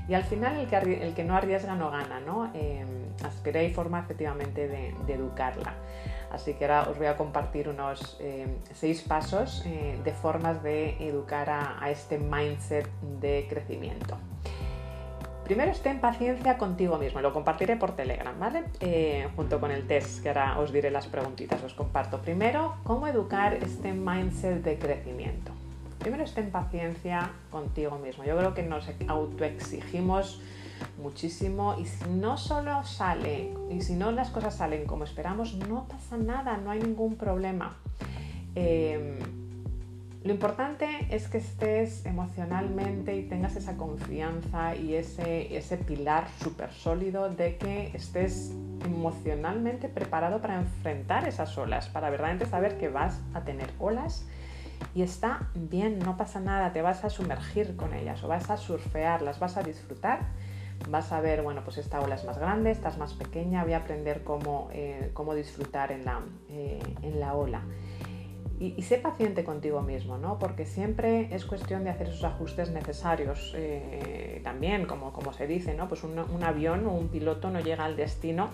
Y al final el que, no arriesga no gana, ¿no? Eh, aspiré y forma efectivamente de, educarla. Así que ahora os voy a compartir unos em, seis pasos eh, de formas de educar a, este mindset de crecimiento. Primero, esté en paciencia contigo mismo. Lo compartiré por Telegram, ¿vale? Eh, junto con el test, que ahora os diré las preguntitas, os comparto. Primero, cómo educar este mindset de crecimiento primero esté en paciencia contigo mismo. Yo creo que nos autoexigimos muchísimo y si no solo sale y si no las cosas salen como esperamos, no pasa nada, no hay ningún problema. Em, lo importante es que estés emocionalmente y tengas esa confianza y ese, ese pilar súper sólido de que estés emocionalmente preparado para enfrentar esas olas, para verdaderamente saber que vas a tener olas y está bien, no pasa nada, te vas a sumergir con ellas o vas a surfearlas, vas a disfrutar, vas a ver, bueno, pues esta ola es más grande, esta es más pequeña, voy a aprender cómo, eh, disfrutar en la, eh, en la ola. y, sé paciente contigo mismo, ¿no? Porque siempre es cuestión de hacer esos ajustes necesarios. Eh, también, como, como se dice, ¿no? Pues un avión o un piloto no llega al destino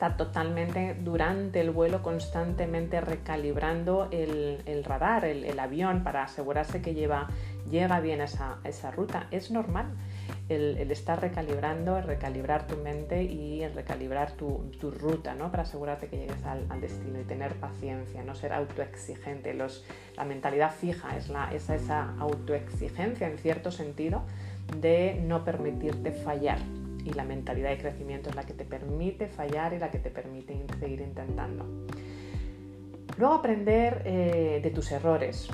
está totalmente durante el vuelo constantemente recalibrando el, radar, el, avión, para asegurarse que lleva, llega bien esa, esa ruta. Es normal el, estar recalibrando, el recalibrar tu mente y el recalibrar tu, ruta, ¿no? Para asegurarte que llegues al, destino y tener paciencia, no ser autoexigente. Los, la mentalidad fija es, la, es esa autoexigencia en cierto sentido de no permitirte fallar y la mentalidad de crecimiento es la que te permite fallar y la que te permite seguir intentando. Luego aprender eh, de tus errores,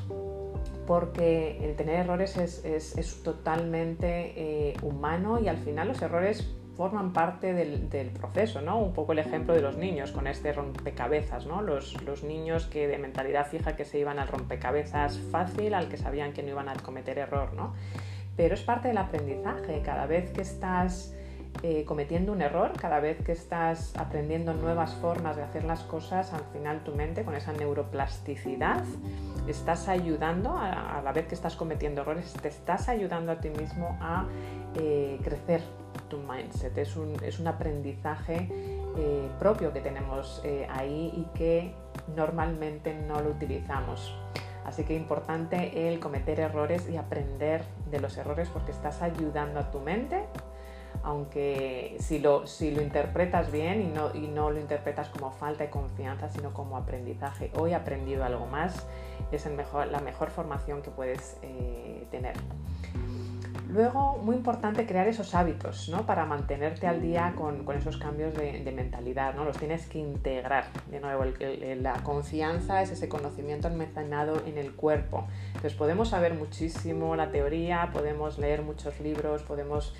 porque el tener errores es, totalmente eh, humano y al final los errores forman parte del, proceso, ¿no? Un poco el ejemplo de los niños con este rompecabezas, ¿no? Los, los, niños que de mentalidad fija que se iban al rompecabezas fácil, al que sabían que no iban a cometer error, ¿no? Pero es parte del aprendizaje, cada vez que estás eh, cometiendo un error, cada vez que estás aprendiendo nuevas formas de hacer las cosas, al final tu mente con esa neuroplasticidad estás ayudando, a, la vez que estás cometiendo errores, te estás ayudando a ti mismo a eh, crecer tu mindset. Es un, es un aprendizaje eh, propio que tenemos ahí y que normalmente no lo utilizamos. Así que importante el cometer errores y aprender de los errores porque estás ayudando a tu mente aunque si lo, si lo interpretas bien y no, y no lo interpretas como falta de confianza, sino como aprendizaje, hoy he aprendido algo más, es la mejor formación que puedes eh, tener. Luego, muy importante crear esos hábitos ¿no? para mantenerte al día con, con esos cambios de, mentalidad. ¿no? Los tienes que integrar. De nuevo, la confianza es ese conocimiento almacenado en el cuerpo. Entonces, podemos saber muchísimo la teoría, podemos leer muchos libros, podemos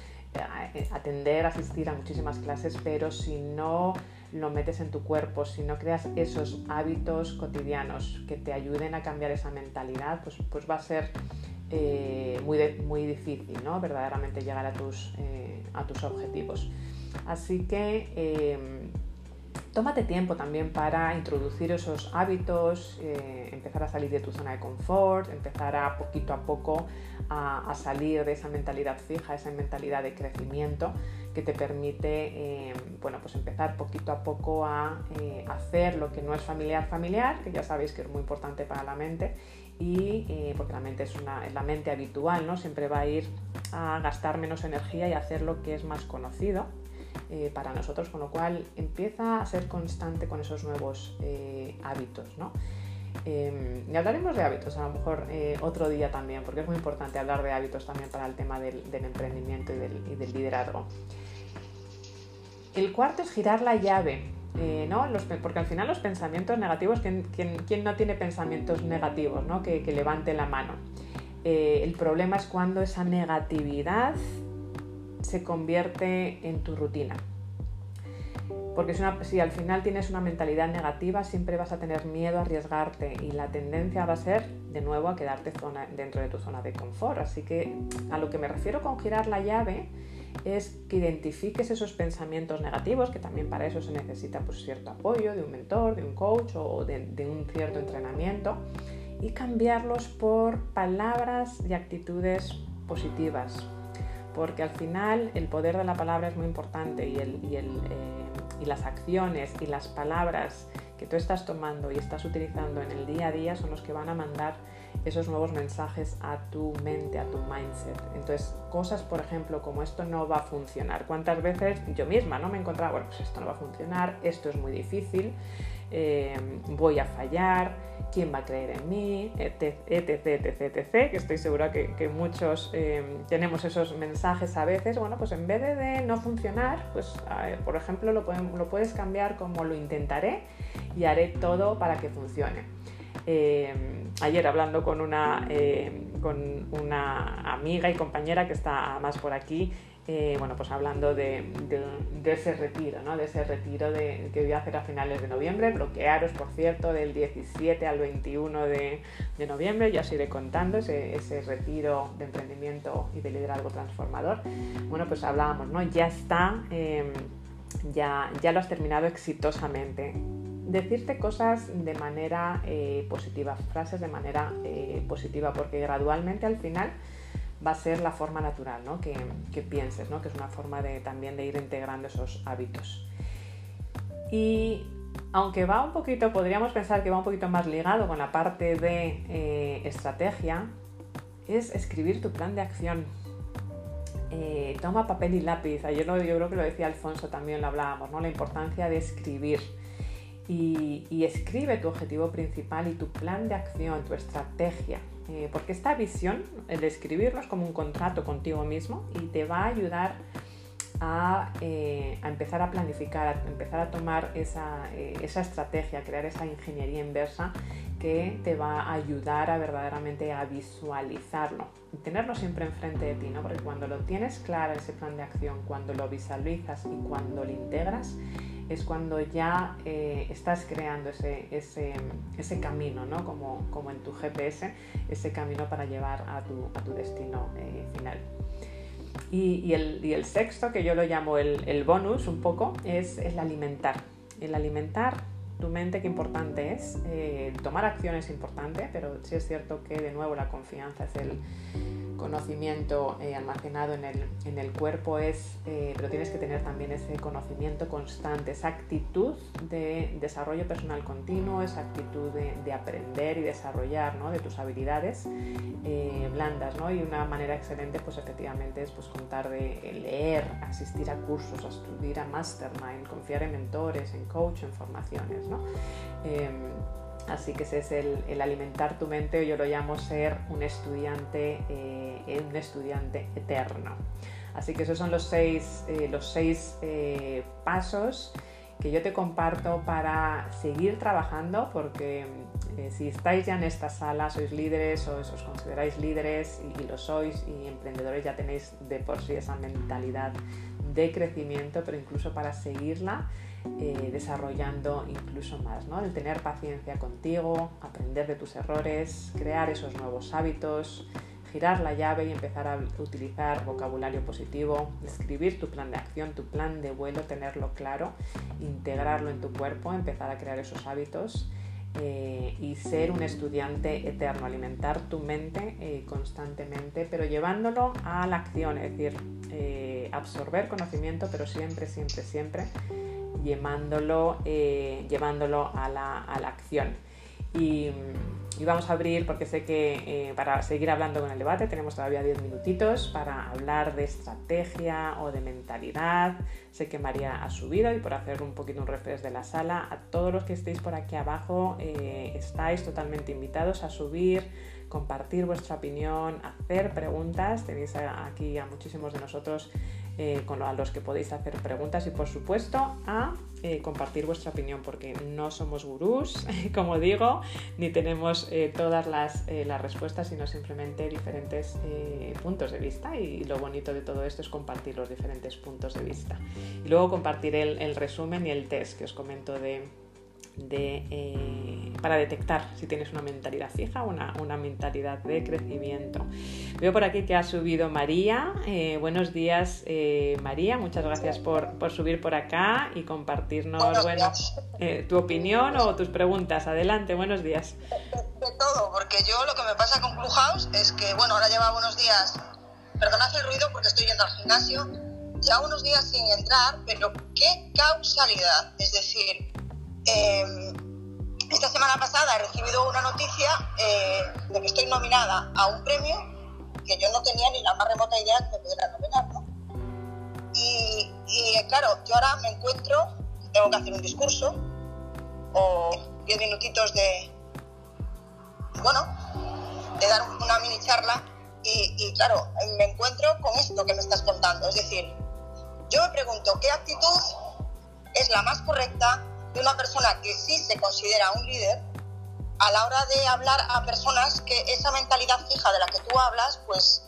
atender, asistir a muchísimas clases, pero si no lo metes en tu cuerpo, si no creas esos hábitos cotidianos que te ayuden a cambiar esa mentalidad, pues, pues va a ser eh, muy, muy difícil, ¿no? Verdaderamente llegar a tus, eh, a tus objetivos. Así que tómate tiempo también para introducir esos hábitos, eh, empezar a salir de tu zona de confort, empezar a poquito a poco a, salir de esa mentalidad fija, esa mentalidad de crecimiento que te permite eh, bueno, pues empezar poquito a poco a eh, hacer lo que no es familiar familiar, que ya sabéis que es muy importante para la mente, y porque la mente es, una, la mente habitual, ¿no? siempre va a ir a gastar menos energía y hacer lo que es más conocido eh, para nosotros, con lo cual empieza a ser constante con esos nuevos eh, hábitos. ¿no? Em, y hablaremos de hábitos a lo mejor eh, otro día también, porque es muy importante hablar de hábitos también para el tema del, emprendimiento y del, liderazgo. El cuarto es girar la llave. ¿no? porque al final los pensamientos negativos, ¿quién, no tiene pensamientos negativos ¿no? que, que levante la mano? el problema es cuando esa negatividad se convierte en tu rutina. Porque si, al final tienes una mentalidad negativa, siempre vas a tener miedo a arriesgarte y la tendencia va a ser de nuevo a quedarte dentro de tu zona de confort. Así que a lo que me refiero con girar la llave es que identifiques esos pensamientos negativos, que también para eso se necesita pues, cierto apoyo de un mentor, de un coach o de, de un cierto entrenamiento, y cambiarlos por palabras y actitudes positivas, porque al final el poder de la palabra es muy importante y, el, y, el, eh, y, las acciones y las palabras que tú estás tomando y estás utilizando en el día a día son los que van a mandar esos nuevos mensajes a tu mente, a tu mindset. Entonces, cosas, por ejemplo, como esto no va a funcionar. ¿Cuántas veces yo misma no me he encontrado, bueno, pues esto no va a funcionar, esto es muy difícil, eh, voy a fallar, quién va a creer en mí, etc, etc, etc, que estoy segura que, muchos eh, tenemos esos mensajes a veces, bueno, pues en vez de, no funcionar, pues por ejemplo lo, puedes cambiar como lo intentaré y haré todo para que funcione. Eh, ayer hablando con una, con una amiga y compañera que está más por aquí, eh, bueno, pues hablando de, ese retiro, ¿no? de ese retiro que voy a hacer a finales de noviembre, bloquearos, por cierto, del 17 al 21 de, noviembre, ya os iré contando ese, retiro de emprendimiento y de liderazgo transformador. Bueno, pues hablábamos, ¿no? Ya está, em, ya, ya lo has terminado exitosamente. decirte cosas de manera eh, positiva, frases de manera eh, positiva, porque gradualmente al final va a ser la forma natural ¿no? que, pienses, ¿no? que es una forma de, también de ir integrando esos hábitos. Y aunque va un poquito, podríamos pensar que va un poquito más ligado con la parte de eh, estrategia, es escribir tu plan de acción. toma papel y lápiz. Yo creo que lo decía Alfonso, también lo hablábamos, ¿no? La importancia de escribir y, escribe tu objetivo principal y tu plan de acción, tu estrategia. Eh, porque esta visión, el escribirlo es como un contrato contigo mismo y te va a ayudar a, eh, empezar a planificar, a empezar a tomar esa, eh, esa estrategia, a crear esa ingeniería inversa que te va a ayudar a verdaderamente a visualizarlo y tenerlo siempre enfrente de ti, ¿no? Porque cuando lo tienes claro ese plan de acción, cuando lo visualizas y cuando lo integras, es cuando ya eh, estás creando ese, ese, camino, ¿no? Como, como, en tu GPS, ese camino para llevar a tu, a tu destino final. Y, el, y, el, sexto, que yo lo llamo el, el bonus un poco, es el alimentar. El alimentar tu mente, qué importante es. Eh, tomar acción es importante, pero sí es cierto que de nuevo la confianza es el conocimiento eh, almacenado en el, en el, cuerpo, es, eh, pero tienes que tener también ese conocimiento constante, esa actitud de desarrollo personal continuo, esa actitud de, aprender y desarrollar ¿no? de tus habilidades blandas. ¿no? Y una manera excelente, pues efectivamente, es pues, contar de leer, asistir a cursos, a estudiar a mastermind, confiar en mentores, en coach, en formaciones. Em, así que ese es el, alimentar tu mente, yo lo llamo ser un estudiante, eh, un estudiante eterno. Así que esos son los seis, eh, los seis eh, pasos que yo te comparto para seguir trabajando, porque si estáis ya en esta sala, sois líderes o os consideráis líderes y, y, lo sois y emprendedores, ya tenéis de por sí esa mentalidad de crecimiento, pero incluso para seguirla eh, desarrollando incluso más, ¿no? El tener paciencia contigo, aprender de tus errores, crear esos nuevos hábitos, girar la llave y empezar a utilizar vocabulario positivo, escribir tu plan de acción, tu plan de vuelo, tenerlo claro, integrarlo en tu cuerpo, empezar a crear esos hábitos eh, y ser un estudiante eterno, alimentar tu mente eh, constantemente, pero llevándolo a la acción, es decir, absorber conocimiento, pero siempre, siempre, siempre llevándolo, eh, llevándolo a la, acción. Y, vamos a abrir, porque sé que eh, para seguir hablando con el debate tenemos todavía 10 minutitos para hablar de estrategia o de mentalidad. Sé que María ha subido y por hacer un poquito un refresh de la sala, a todos los que estéis por aquí abajo eh, estáis totalmente invitados a subir compartir vuestra opinión, hacer preguntas. Tenéis aquí a muchísimos de nosotros eh, con a los que podéis hacer preguntas y por supuesto a eh, compartir vuestra opinión porque no somos gurús, como digo, ni tenemos eh, todas las, las, respuestas, sino simplemente diferentes puntos de vista y lo bonito de todo esto es compartir los diferentes puntos de vista. Y luego compartiré el resumen y el test que os comento de, eh, para detectar si tienes una mentalidad fija o una, mentalidad de crecimiento. Veo por aquí que ha subido María. Eh, buenos días, eh, María. Muchas gracias por, subir por acá y compartirnos bueno, tu opinión o tus preguntas. Adelante, buenos días. De, todo, porque yo lo que me pasa con Clubhouse es que, bueno, ahora lleva unos días, perdonad el ruido porque estoy yendo al gimnasio, ya unos días sin entrar, pero qué causalidad. Es decir, Em, esta semana pasada he recibido una noticia eh, de que estoy nominada a un premio que yo no tenía ni la más remota idea que me pudiera nominar. Y, claro, yo ahora me encuentro, tengo que hacer un discurso o 10 minutitos de, bueno, de dar una mini charla y claro, me encuentro con esto que me estás contando. Es decir, yo me pregunto qué actitud es la más correcta de una persona que sí se considera un líder a la hora de hablar a personas que esa mentalidad fija de la que tú hablas, pues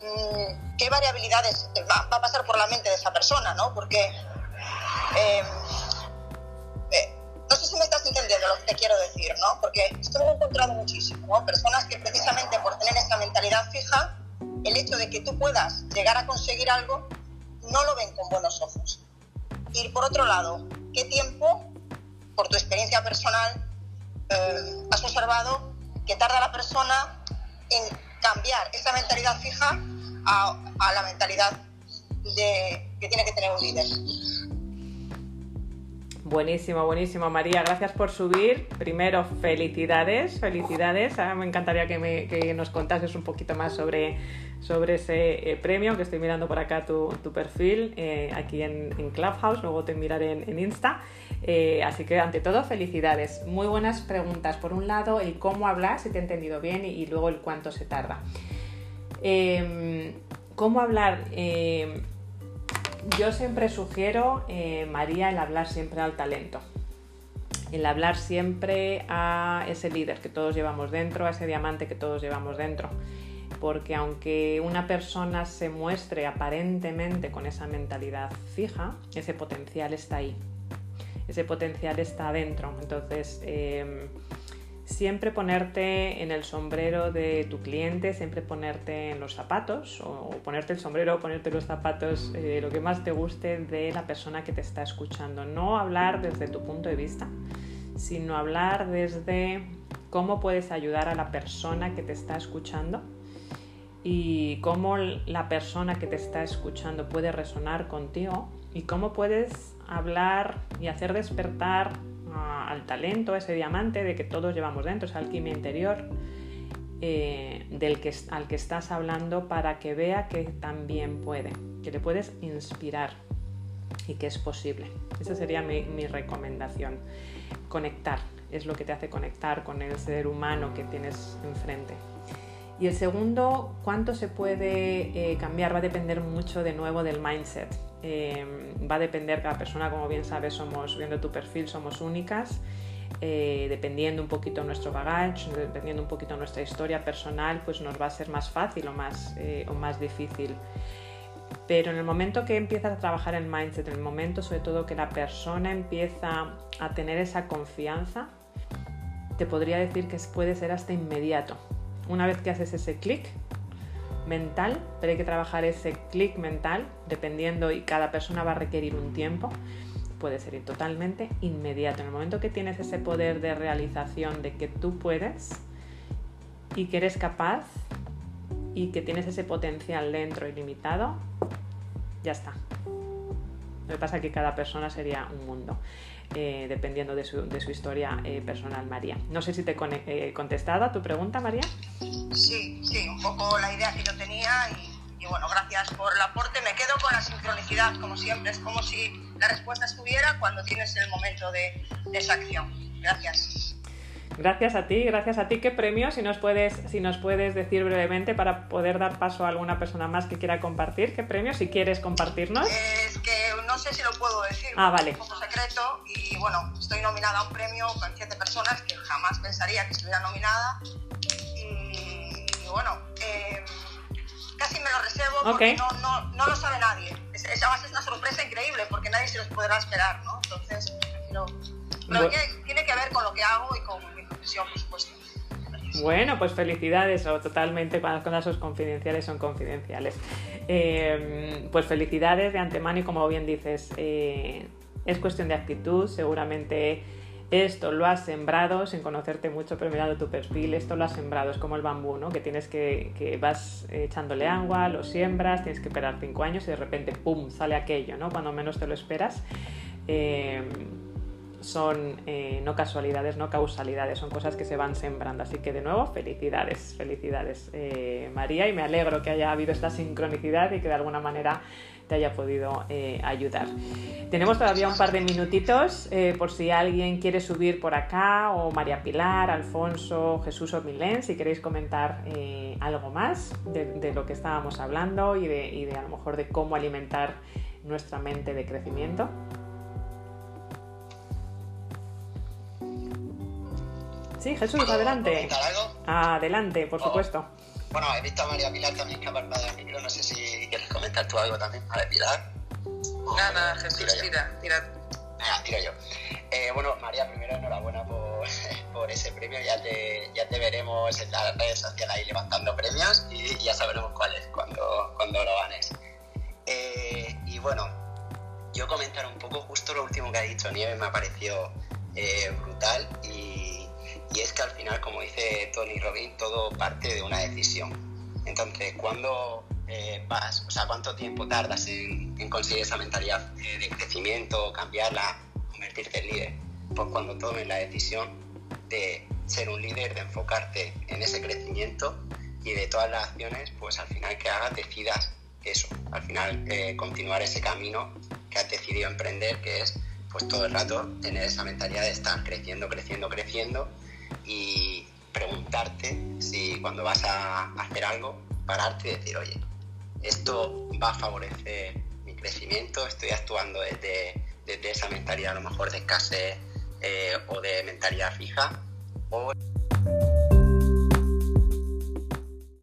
mm, qué variabilidades va, a pasar por la mente de esa persona, ¿no? Porque em, eh, no sé si me estás entendiendo lo que te quiero decir, ¿no? Porque esto lo he encontrado muchísimo, ¿no? Personas que precisamente por tener esa mentalidad fija, el hecho de que tú puedas llegar a conseguir algo, no lo ven con buenos ojos. Y por otro lado, ¿qué tiempo por tu experiencia personal, eh, has observado que tarda la persona en cambiar esa mentalidad fija a, la mentalidad de, que tiene que tener un líder. Buenísimo, buenísimo, María. Gracias por subir. Primero, felicidades, felicidades. Ah, me encantaría que, me, que, nos contases un poquito más sobre, sobre ese eh, premio, que estoy mirando por acá tu, perfil eh, aquí en, Clubhouse, luego te miraré en Insta. Eh, así que, ante todo, felicidades. Muy buenas preguntas. Por un lado, el cómo hablar, si te he entendido bien, y, luego el cuánto se tarda. Em, ¿Cómo hablar? Em, yo siempre sugiero, eh, María, el hablar siempre al talento. El hablar siempre a ese líder que todos llevamos dentro, a ese diamante que todos llevamos dentro. Porque aunque una persona se muestre aparentemente con esa mentalidad fija, ese potencial está ahí. Ese potencial está dentro. Entonces, em, siempre ponerte en el sombrero de tu cliente, siempre ponerte en los zapatos o ponerte el sombrero ponerte los zapatos, eh, lo que más te guste de la persona que te está escuchando. No hablar desde tu punto de vista, sino hablar desde cómo puedes ayudar a la persona que te está escuchando y cómo la persona que te está escuchando puede resonar contigo y cómo puedes hablar y hacer despertar al talento, a ese diamante de que todos llevamos dentro, esa alquimia interior eh, del que, al que estás hablando para que vea que también puede, que le puedes inspirar y que es posible. Esa sería mi, recomendación. Conectar es lo que te hace conectar con el ser humano que tienes enfrente. Y el segundo, ¿cuánto se puede eh, cambiar? Va a depender mucho de nuevo del mindset. Em, va a depender cada persona, como bien sabes, somos, viendo tu perfil, somos únicas. Eh, dependiendo un poquito nuestro bagage, dependiendo un poquito nuestra historia personal, pues nos va a ser más fácil o más, eh, o más difícil. Pero en el momento que empiezas a trabajar el mindset, en el momento sobre todo que la persona empieza a tener esa confianza, te podría decir que puede ser hasta inmediato. Una vez que haces ese clic, mental, pero hay que trabajar ese clic mental, dependiendo y cada persona va a requerir un tiempo. Puede ser totalmente inmediato. En el momento que tienes ese poder de realización de que tú puedes y que eres capaz y que tienes ese potencial dentro ilimitado, ya está. Lo que pasa es que cada persona sería un mundo. Eh, dependiendo de su, de su historia eh, personal, María. No sé si te he eh, contestado a tu pregunta, María. Sí, sí, un poco la idea que yo tenía y, bueno, gracias por el aporte. Me quedo con la sincronicidad, como siempre. Es como si la respuesta estuviera cuando tienes el momento de, de esa acción. Gracias. Gracias a ti, gracias a ti. ¿Qué premio? Si nos puedes, si nos puedes decir brevemente para poder dar paso a alguna persona más que quiera compartir. ¿Qué premio? Si quieres compartirnos. Es que no sé si lo puedo decir. Ah, vale. Es un poco secreto y bueno, estoy nominada a un premio con siete personas que jamás pensaría que estuviera nominada. Y, bueno, em, casi me lo reservo porque no, no, no, lo sabe nadie. Es, es, es una sorpresa increíble porque nadie se los podrá esperar, ¿no? Entonces, pero, pero tiene que ver con lo que hago y con bueno, pues felicidades, o totalmente, cuando las cosas son confidenciales, son confidenciales. Eh, pues felicidades de antemano y como bien dices, eh, es cuestión de actitud, seguramente esto lo has sembrado sin conocerte mucho, pero mirando tu perfil, esto lo has sembrado, es como el bambú, ¿no? Que tienes que, que vas echándole agua, lo siembras, tienes que esperar cinco años y de repente, ¡pum!, sale aquello, ¿no? Cuando menos te lo esperas. Eh, son eh, no casualidades, no causalidades, son cosas que se van sembrando. Así que de nuevo, felicidades, felicidades eh, María y me alegro que haya habido esta sincronicidad y que de alguna manera te haya podido eh, ayudar. Tenemos todavía un par de minutitos por si alguien quiere subir por acá o María Pilar, Alfonso, Jesús o Milén, si queréis comentar algo más de, lo que estábamos hablando y de, y de a lo mejor de cómo alimentar nuestra mente de crecimiento. Sí, Jesús, adelante. algo? Adelante, por oh. supuesto. Bueno, he visto a María Pilar también que ha parpadeado el micro. No sé si quieres comentar tú algo también, María Pilar. Nada, Jesús, tira, tira. Ah, tiro yo. Eh, bueno, María, primero enhorabuena por, por ese premio. Ya te, ya te veremos en las redes sociales ahí levantando premios y ya sabremos cuál es cuando, cuando lo ganes. Eh, y bueno, yo comentar un poco justo lo último que ha dicho Nieves me ha parecido eh, brutal y, y, es que al final, como dice Tony Robbins, todo parte de una decisión. Entonces, cuando eh, vas, o sea, cuánto tiempo tardas en, en conseguir esa mentalidad de crecimiento, cambiarla, convertirte en líder, pues cuando tomes la decisión de ser un líder, de enfocarte en ese crecimiento y de todas las acciones, pues al final que hagas, decidas eso, al final eh, continuar ese camino que has decidido emprender, que es pues todo el rato tener esa mentalidad de estar creciendo, creciendo, creciendo y preguntarte si cuando vas a hacer algo, pararte y decir, oye, esto va a favorecer mi crecimiento, estoy actuando desde, desde esa mentalidad a lo mejor de escasez eh, o de mentalidad fija, o